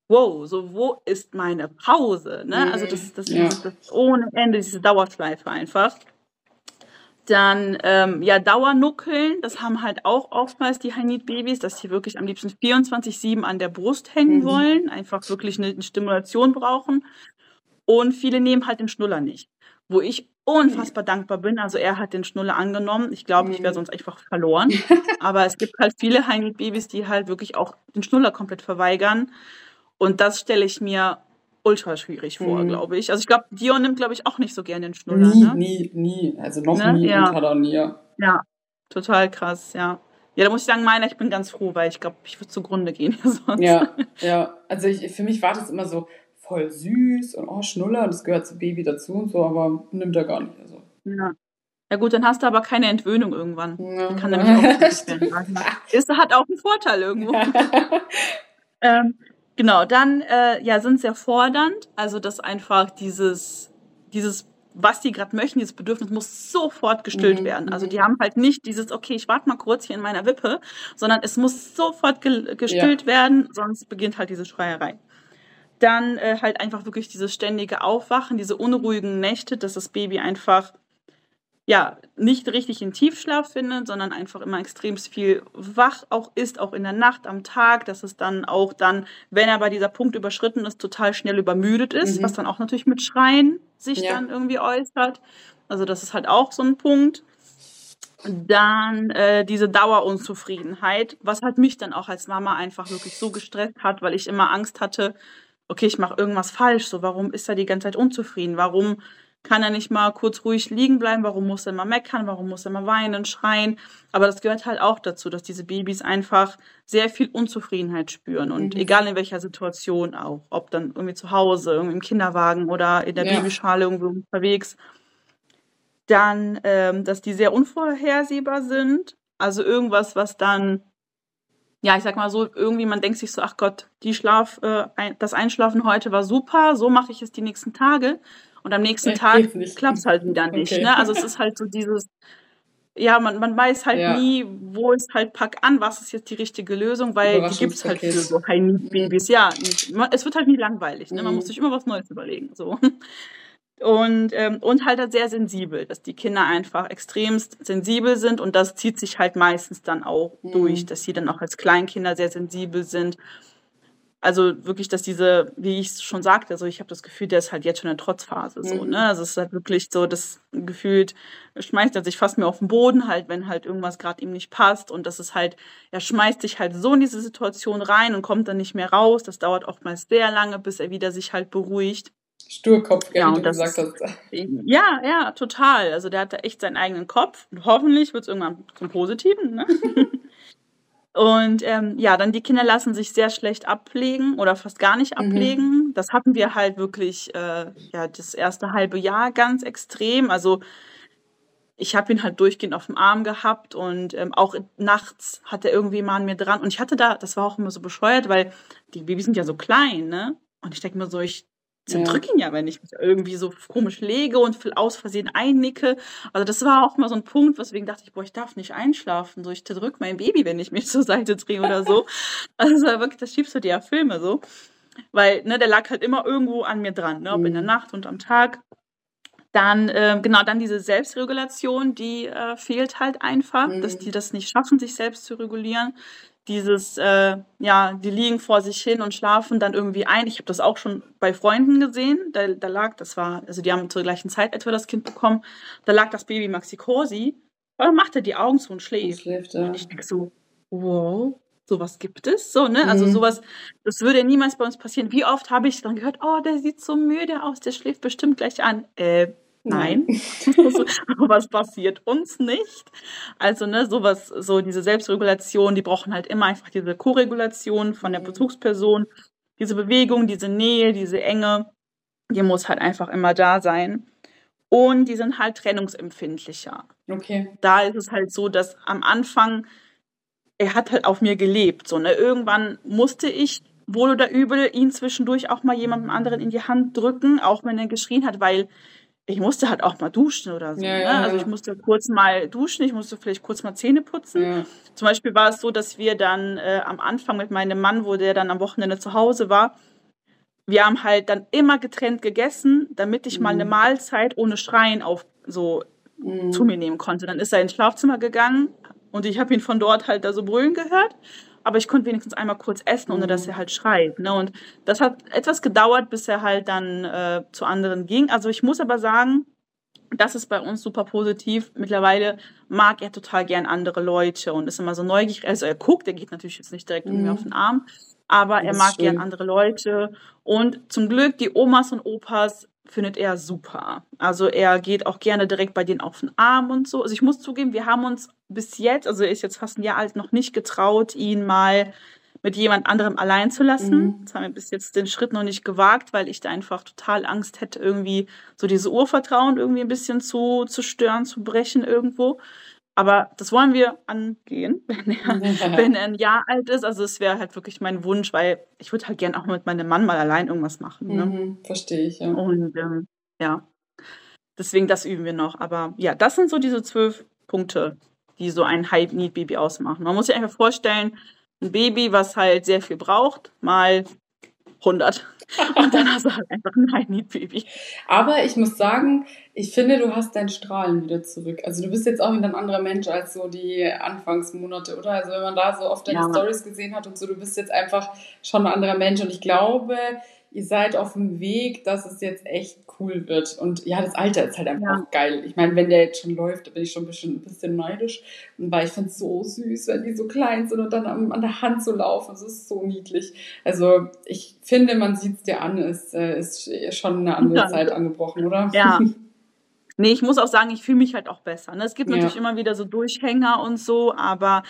wow, so wo ist meine Pause? Ne? Mhm. Also das, das, Ja. das, das ohne Ende, diese Dauerschleife einfach. Dann, ähm, ja, Dauernuckeln, das haben halt auch oftmals die High-Need-Babys, dass sie wirklich am liebsten 24-7 an der Brust hängen Mhm. wollen, einfach wirklich eine, eine Stimulation brauchen. Und viele nehmen halt den Schnuller nicht. Wo ich unfassbar dankbar bin. Also er hat den Schnuller angenommen. Ich glaube, ich wäre Mhm. sonst einfach verloren. (laughs) Aber es gibt halt viele High-Need-Babys, die halt wirklich auch den Schnuller komplett verweigern. Und das stelle ich mir ultra schwierig vor, Mhm. glaube ich. Also ich glaube, Dion nimmt, glaube ich, auch nicht so gerne den Schnuller. Nie, Ne? nie, nie. Also noch Ne? nie Ja. und hat nie. Ja. Total krass, ja. Ja, da muss ich sagen, meiner, ich bin ganz froh, weil ich glaube, ich würde zugrunde gehen sonst. Ja, (laughs) ja. Also ich, für mich war das immer so voll süß und oh, Schnuller, das gehört zu Baby dazu und so, aber nimmt er gar nicht. Also. Ja. Ja gut, dann hast du aber keine Entwöhnung irgendwann. Ja. Die kann nämlich auch nicht (laughs) werden. Ist, hat auch einen Vorteil irgendwo. (laughs) Ähm, genau, dann äh, ja, sind sehr fordernd. Also, dass einfach dieses, dieses was die gerade möchten, dieses Bedürfnis muss sofort gestillt Mhm, werden. Also mhm. die haben halt nicht dieses, okay, ich warte mal kurz hier in meiner Wippe, sondern es muss sofort ge gestillt werden, sonst beginnt halt diese Schreierei. Dann äh, halt einfach wirklich dieses ständige Aufwachen, diese unruhigen Nächte, dass das Baby einfach ja, nicht richtig in Tiefschlaf findet, sondern einfach immer extrem viel wach auch ist, auch in der Nacht, am Tag, dass es dann auch dann, wenn aber dieser Punkt überschritten ist, total schnell übermüdet ist, Mhm. was dann auch natürlich mit Schreien sich Ja. dann irgendwie äußert. Also das ist halt auch so ein Punkt. Dann äh, diese Dauerunzufriedenheit, was halt mich dann auch als Mama einfach wirklich so gestresst hat, weil ich immer Angst hatte, okay, ich mache irgendwas falsch, so warum ist er die ganze Zeit unzufrieden? Warum kann er nicht mal kurz ruhig liegen bleiben? Warum muss er mal meckern? Warum muss er mal weinen, schreien? Aber das gehört halt auch dazu, dass diese Babys einfach sehr viel Unzufriedenheit spüren und Mhm. egal in welcher Situation auch, ob dann irgendwie zu Hause, irgendwie im Kinderwagen oder in der Ja. Babyschale irgendwo unterwegs. Dann, ähm, dass die sehr unvorhersehbar sind. Also irgendwas, was dann, ja, ich sag mal so, irgendwie man denkt sich so, ach Gott, die Schlaf, äh, ein, das Einschlafen heute war super, so mache ich es die nächsten Tage. Und am nächsten Echt? Tag Geht's nicht. klappt es halt wieder nicht. Okay. Ne? Also es ist halt so dieses, ja, man, man weiß halt Ja. nie, wo ist halt pack an, was ist jetzt die richtige Lösung, weil die gibt es halt für so High-Need-Babys. Ja, nicht- man- es wird halt nie langweilig. Ne? Man Mhm. muss sich immer was Neues überlegen. So. Und, ähm, und halt, halt sehr sensibel, dass die Kinder einfach extremst sensibel sind und das zieht sich halt meistens dann auch Mhm. durch, dass sie dann auch als Kleinkinder sehr sensibel sind. Also wirklich, dass diese, wie ich schon sagte, also ich habe das Gefühl, der ist halt jetzt schon in der Trotzphase so, Mhm. ne? Also es ist halt wirklich so, das gefühlt schmeißt er sich fast mehr auf den Boden halt, wenn halt irgendwas gerade ihm nicht passt und das ist halt, er schmeißt sich halt so in diese Situation rein und kommt dann nicht mehr raus. Das dauert oftmals sehr lange, bis er wieder sich halt beruhigt. Sturkopf, ja, wie du gesagt hast. Ja, ja, total. Also der hatte echt seinen eigenen Kopf. Und hoffentlich wird es irgendwann zum Positiven. Ne? (laughs) Und ähm, ja, dann die Kinder lassen sich sehr schlecht ablegen oder fast gar nicht mhm. ablegen. Mhm. Das hatten wir halt wirklich äh, ja das erste halbe Jahr ganz extrem. Also ich habe ihn halt durchgehend auf dem Arm gehabt und ähm, auch nachts hat er irgendwie mal an mir dran. Und ich hatte da, das war auch immer so bescheuert, weil die Babys sind ja so klein, ne? Und ich denke mir so, ich zerdrücke ja. ihn ja, wenn ich mich irgendwie so komisch lege und aus Versehen einnicke. Also das war auch mal so ein Punkt, weswegen dachte ich, boah, ich darf nicht einschlafen. So, ich zerdrücke mein Baby, wenn ich mich (laughs) zur Seite drehe oder so. also wirklich, das schiebst du dir ja Filme so. Weil, ne, der lag halt immer irgendwo an mir dran, ne? ob mhm. in der mhm. Nacht und am Tag. Dann, äh, genau, dann diese Selbstregulation, die äh, fehlt halt einfach, mhm. dass die das nicht schaffen, sich selbst zu regulieren dieses, äh, ja, die liegen vor sich hin und schlafen dann irgendwie ein. Ich habe das auch schon bei Freunden gesehen. Da, da lag, das war, also die haben zur gleichen Zeit etwa das Kind bekommen. Da lag das Baby Maxi Cosi. Und dann macht er die Augen zu und schläft. schläft ja. Und ich denke so, wow, sowas gibt es. So, ne? Also mhm. Also sowas, das würde niemals bei uns passieren. Wie oft habe ich dann gehört, oh, der sieht so müde aus, der schläft bestimmt gleich an. Äh, Nein, (laughs) was passiert uns nicht. Also, ne, sowas, so diese Selbstregulation, die brauchen halt immer einfach diese Koregulation von der mhm. Bezugsperson. Diese Bewegung, diese Nähe, diese Enge, die muss halt einfach immer da sein. Und die sind halt trennungsempfindlicher. Okay. Da ist es halt so, dass am Anfang, er hat halt auf mir gelebt. So, ne? Irgendwann musste ich wohl oder übel ihn zwischendurch auch mal jemandem anderen in die Hand drücken, auch wenn er geschrien hat, weil ich musste halt auch mal duschen oder so. Ja, ne? ja, also ich musste kurz mal duschen, ich musste vielleicht kurz mal Zähne putzen. Ja. Zum Beispiel war es so, dass wir dann äh, am Anfang mit meinem Mann, wo der dann am Wochenende zu Hause war, wir haben halt dann immer getrennt gegessen, damit ich mhm. mal eine mhm. Mahlzeit ohne Schreien auf so mhm. zu mir nehmen konnte. Dann ist er ins Schlafzimmer gegangen und ich habe ihn von dort halt da so brüllen gehört aber ich konnte wenigstens einmal kurz essen, ohne dass mhm. er halt schreit. Ne? Und das hat etwas gedauert, bis er halt dann äh, zu anderen ging. Also ich muss aber sagen, das ist bei uns super positiv. Mittlerweile mag er total gern andere Leute und ist immer so neugierig. Also er guckt, er geht natürlich jetzt nicht direkt mhm. mir auf den Arm, aber er mag schön. gern andere Leute. Und zum Glück, die Omas und Opas findet er super. Also er geht auch gerne direkt bei denen auf den Arm und so. Also ich muss zugeben, wir haben uns bis jetzt, also er ist jetzt fast ein Jahr alt, noch nicht getraut, ihn mal mit jemand anderem allein zu lassen. Mhm. Das haben wir bis jetzt den Schritt noch nicht gewagt, weil ich da einfach total Angst hätte, irgendwie so diese Urvertrauen irgendwie ein bisschen zu, zu stören, zu brechen irgendwo. Aber das wollen wir angehen, (laughs) wenn er, (laughs) wenn er ein Jahr alt ist. Also es wäre halt wirklich mein Wunsch, weil ich würde halt gern auch mit meinem Mann mal allein irgendwas machen. Ne? Mhm, verstehe ich, ja. Und ähm, ja, deswegen das üben wir noch. Aber ja, das sind so diese zwölf Punkte, die so ein High-Need-Baby ausmachen. Man muss sich einfach vorstellen, ein Baby, was halt sehr viel braucht, mal 100. Und dann hast du halt einfach ein High-Need-Baby. Aber ich muss sagen, ich finde, du hast dein Strahlen wieder zurück. Also du bist jetzt auch wieder ein anderer Mensch als so die Anfangsmonate, oder? Also wenn man da so oft deine ja. Stories gesehen hat und so, du bist jetzt einfach schon ein anderer Mensch. Und ich glaube, ihr seid auf dem Weg, dass es jetzt echt cool wird. Und ja, das Alter ist halt einfach ja. geil. Ich meine, wenn der jetzt schon läuft, da bin ich schon ein bisschen, ein bisschen neidisch. Weil ich finde es so süß, wenn die so klein sind und dann an, der Hand so laufen. Das ist so niedlich. Also ich finde, man sieht es dir an, es äh, ist schon eine andere ja. Zeit angebrochen, oder? Ja. (laughs) Nee, ich muss auch sagen, ich fühle mich halt auch besser. Ne? Es gibt natürlich ja. immer wieder so Durchhänger und so, aber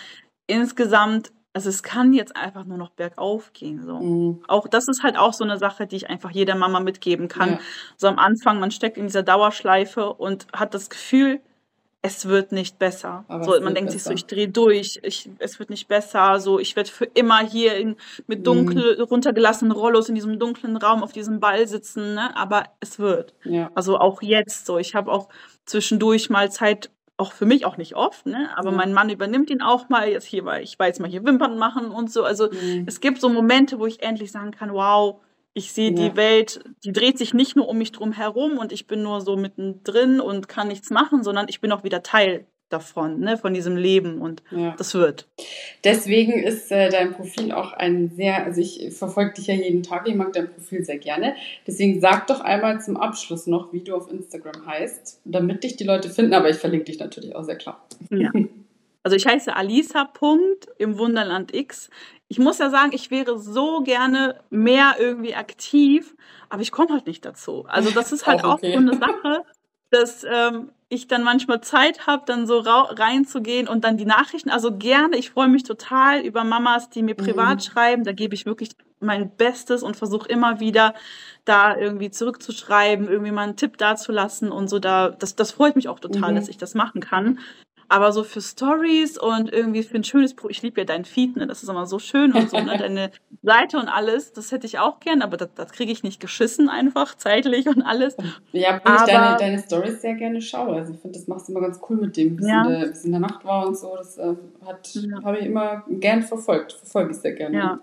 insgesamt also es kann jetzt einfach nur noch bergauf gehen. So. Mhm. Auch das ist halt auch so eine Sache, die ich einfach jeder Mama mitgeben kann. Ja. So am Anfang, man steckt in dieser Dauerschleife und hat das Gefühl, es wird nicht besser. Aber so, man denkt besser. sich so, ich drehe durch, ich, es wird nicht besser. So, ich werde für immer hier in, mit mhm. dunkel mhm. runtergelassenen Rollos in diesem dunklen Raum auf diesem Ball sitzen. Ne? Aber es wird. Ja. Also auch jetzt so. Ich habe auch zwischendurch mal Zeit auch für mich auch nicht oft, ne? aber mhm. mein Mann übernimmt ihn auch mal. Jetzt hier, weil ich weiß mal hier Wimpern machen und so. Also mhm. es gibt so Momente, wo ich endlich sagen kann, wow, ich sehe ja. die Welt, die dreht sich nicht nur um mich drum herum und ich bin nur so mittendrin und kann nichts machen, sondern ich bin auch wieder Teil davon, ne, von diesem Leben und ja. das wird. Deswegen ist äh, dein Profil auch ein sehr, also ich verfolge dich ja jeden Tag, ich mag dein Profil sehr gerne. Deswegen sag doch einmal zum Abschluss noch, wie du auf Instagram heißt, damit dich die Leute finden, aber ich verlinke dich natürlich auch sehr klar. Ja. (laughs) Also ich heiße Alisa. Punkt im Wunderland X. Ich muss ja sagen, ich wäre so gerne mehr irgendwie aktiv, aber ich komme halt nicht dazu. Also das ist halt auch, okay. auch so eine Sache, dass ähm, ich dann manchmal Zeit habe, dann so reinzugehen und dann die Nachrichten, also gerne, ich freue mich total über Mamas, die mir privat mhm. schreiben, da gebe ich wirklich mein Bestes und versuche immer wieder da irgendwie zurückzuschreiben, irgendwie mal einen Tipp dazulassen und so da, das, das freut mich auch total, mhm. dass ich das machen kann. Aber so für Stories und irgendwie für ein schönes Pro, ich liebe ja dein Feed, ne? Das ist immer so schön und so, ne? (laughs) Deine Seite und alles, das hätte ich auch gern, aber das, das kriege ich nicht geschissen einfach, zeitlich und alles. Ja, wo ich deine, deine Stories sehr gerne schaue. Also ich finde, das machst du immer ganz cool mit dem, wie ja. in, der Nacht war und so. Das äh, ja. habe ich immer gern verfolgt. Verfolge ich sehr gerne. Ja.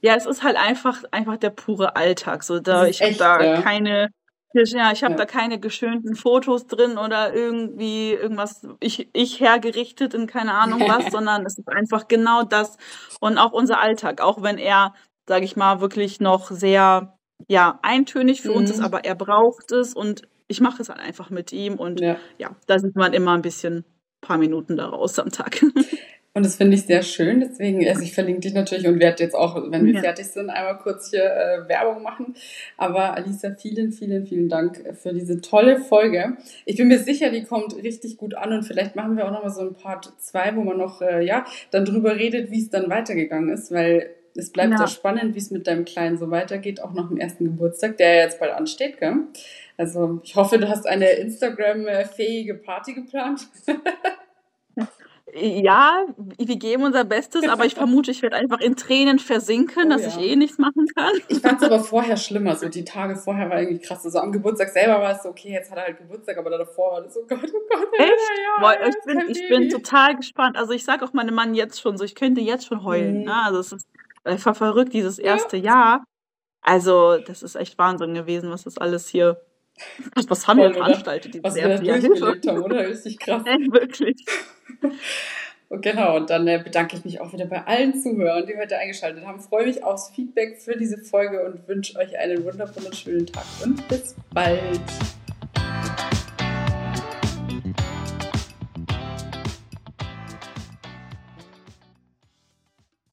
Ja, es ist halt einfach, einfach der pure Alltag. So, da, ich habe da ja. keine ja, ich habe ja. da keine geschönten Fotos drin oder irgendwie irgendwas ich, ich hergerichtet in keine Ahnung (laughs) was, sondern es ist einfach genau das und auch unser Alltag, auch wenn er, sage ich mal, wirklich noch sehr ja eintönig für mhm. uns ist, mhm. aber er braucht es und ich mache es halt einfach mit ihm und ja, ja da sieht man immer ein bisschen paar Minuten daraus am Tag. (laughs) Und das finde ich sehr schön. Deswegen, also ich verlinke dich natürlich und werde jetzt auch, wenn wir ja. fertig sind, einmal kurz hier äh, Werbung machen. Aber Alisa, vielen, vielen, vielen Dank für diese tolle Folge. Ich bin mir sicher, die kommt richtig gut an und vielleicht machen wir auch nochmal so ein Part 2, wo man noch, äh, ja, dann drüber redet, wie es dann weitergegangen ist, weil es bleibt ja. sehr spannend, wie es mit deinem Kleinen so weitergeht, auch nach dem ersten Geburtstag, der ja jetzt bald ansteht, gell? Also ich hoffe, du hast eine Instagram-fähige Party geplant. (laughs) Ja, wir geben unser Bestes, aber ich vermute, ich werde einfach in Tränen versinken, oh, dass ja. ich eh nichts machen kann. Ich fand es aber vorher schlimmer, so die Tage vorher war irgendwie krass. Also am Geburtstag selber war es so, okay, jetzt hat er halt Geburtstag, aber davor war das so, Gott, oh Gott. Echt? Ja, ja, ich, bin, ich bin total gespannt. Also ich sage auch meinem Mann jetzt schon so, ich könnte jetzt schon heulen. Mhm. Ne? Also es ist einfach verrückt, dieses erste Jahr. Also das ist echt Wahnsinn gewesen, was das alles hier was, was haben wir veranstaltet? Was wir da durchgelebt haben, oder? Richtig krass. (laughs) Ja, wirklich. Und genau, und dann äh, bedanke ich mich auch wieder bei allen Zuhörern, die heute eingeschaltet haben. Freue mich aufs Feedback für diese Folge und wünsche euch einen wundervollen schönen Tag und bis bald.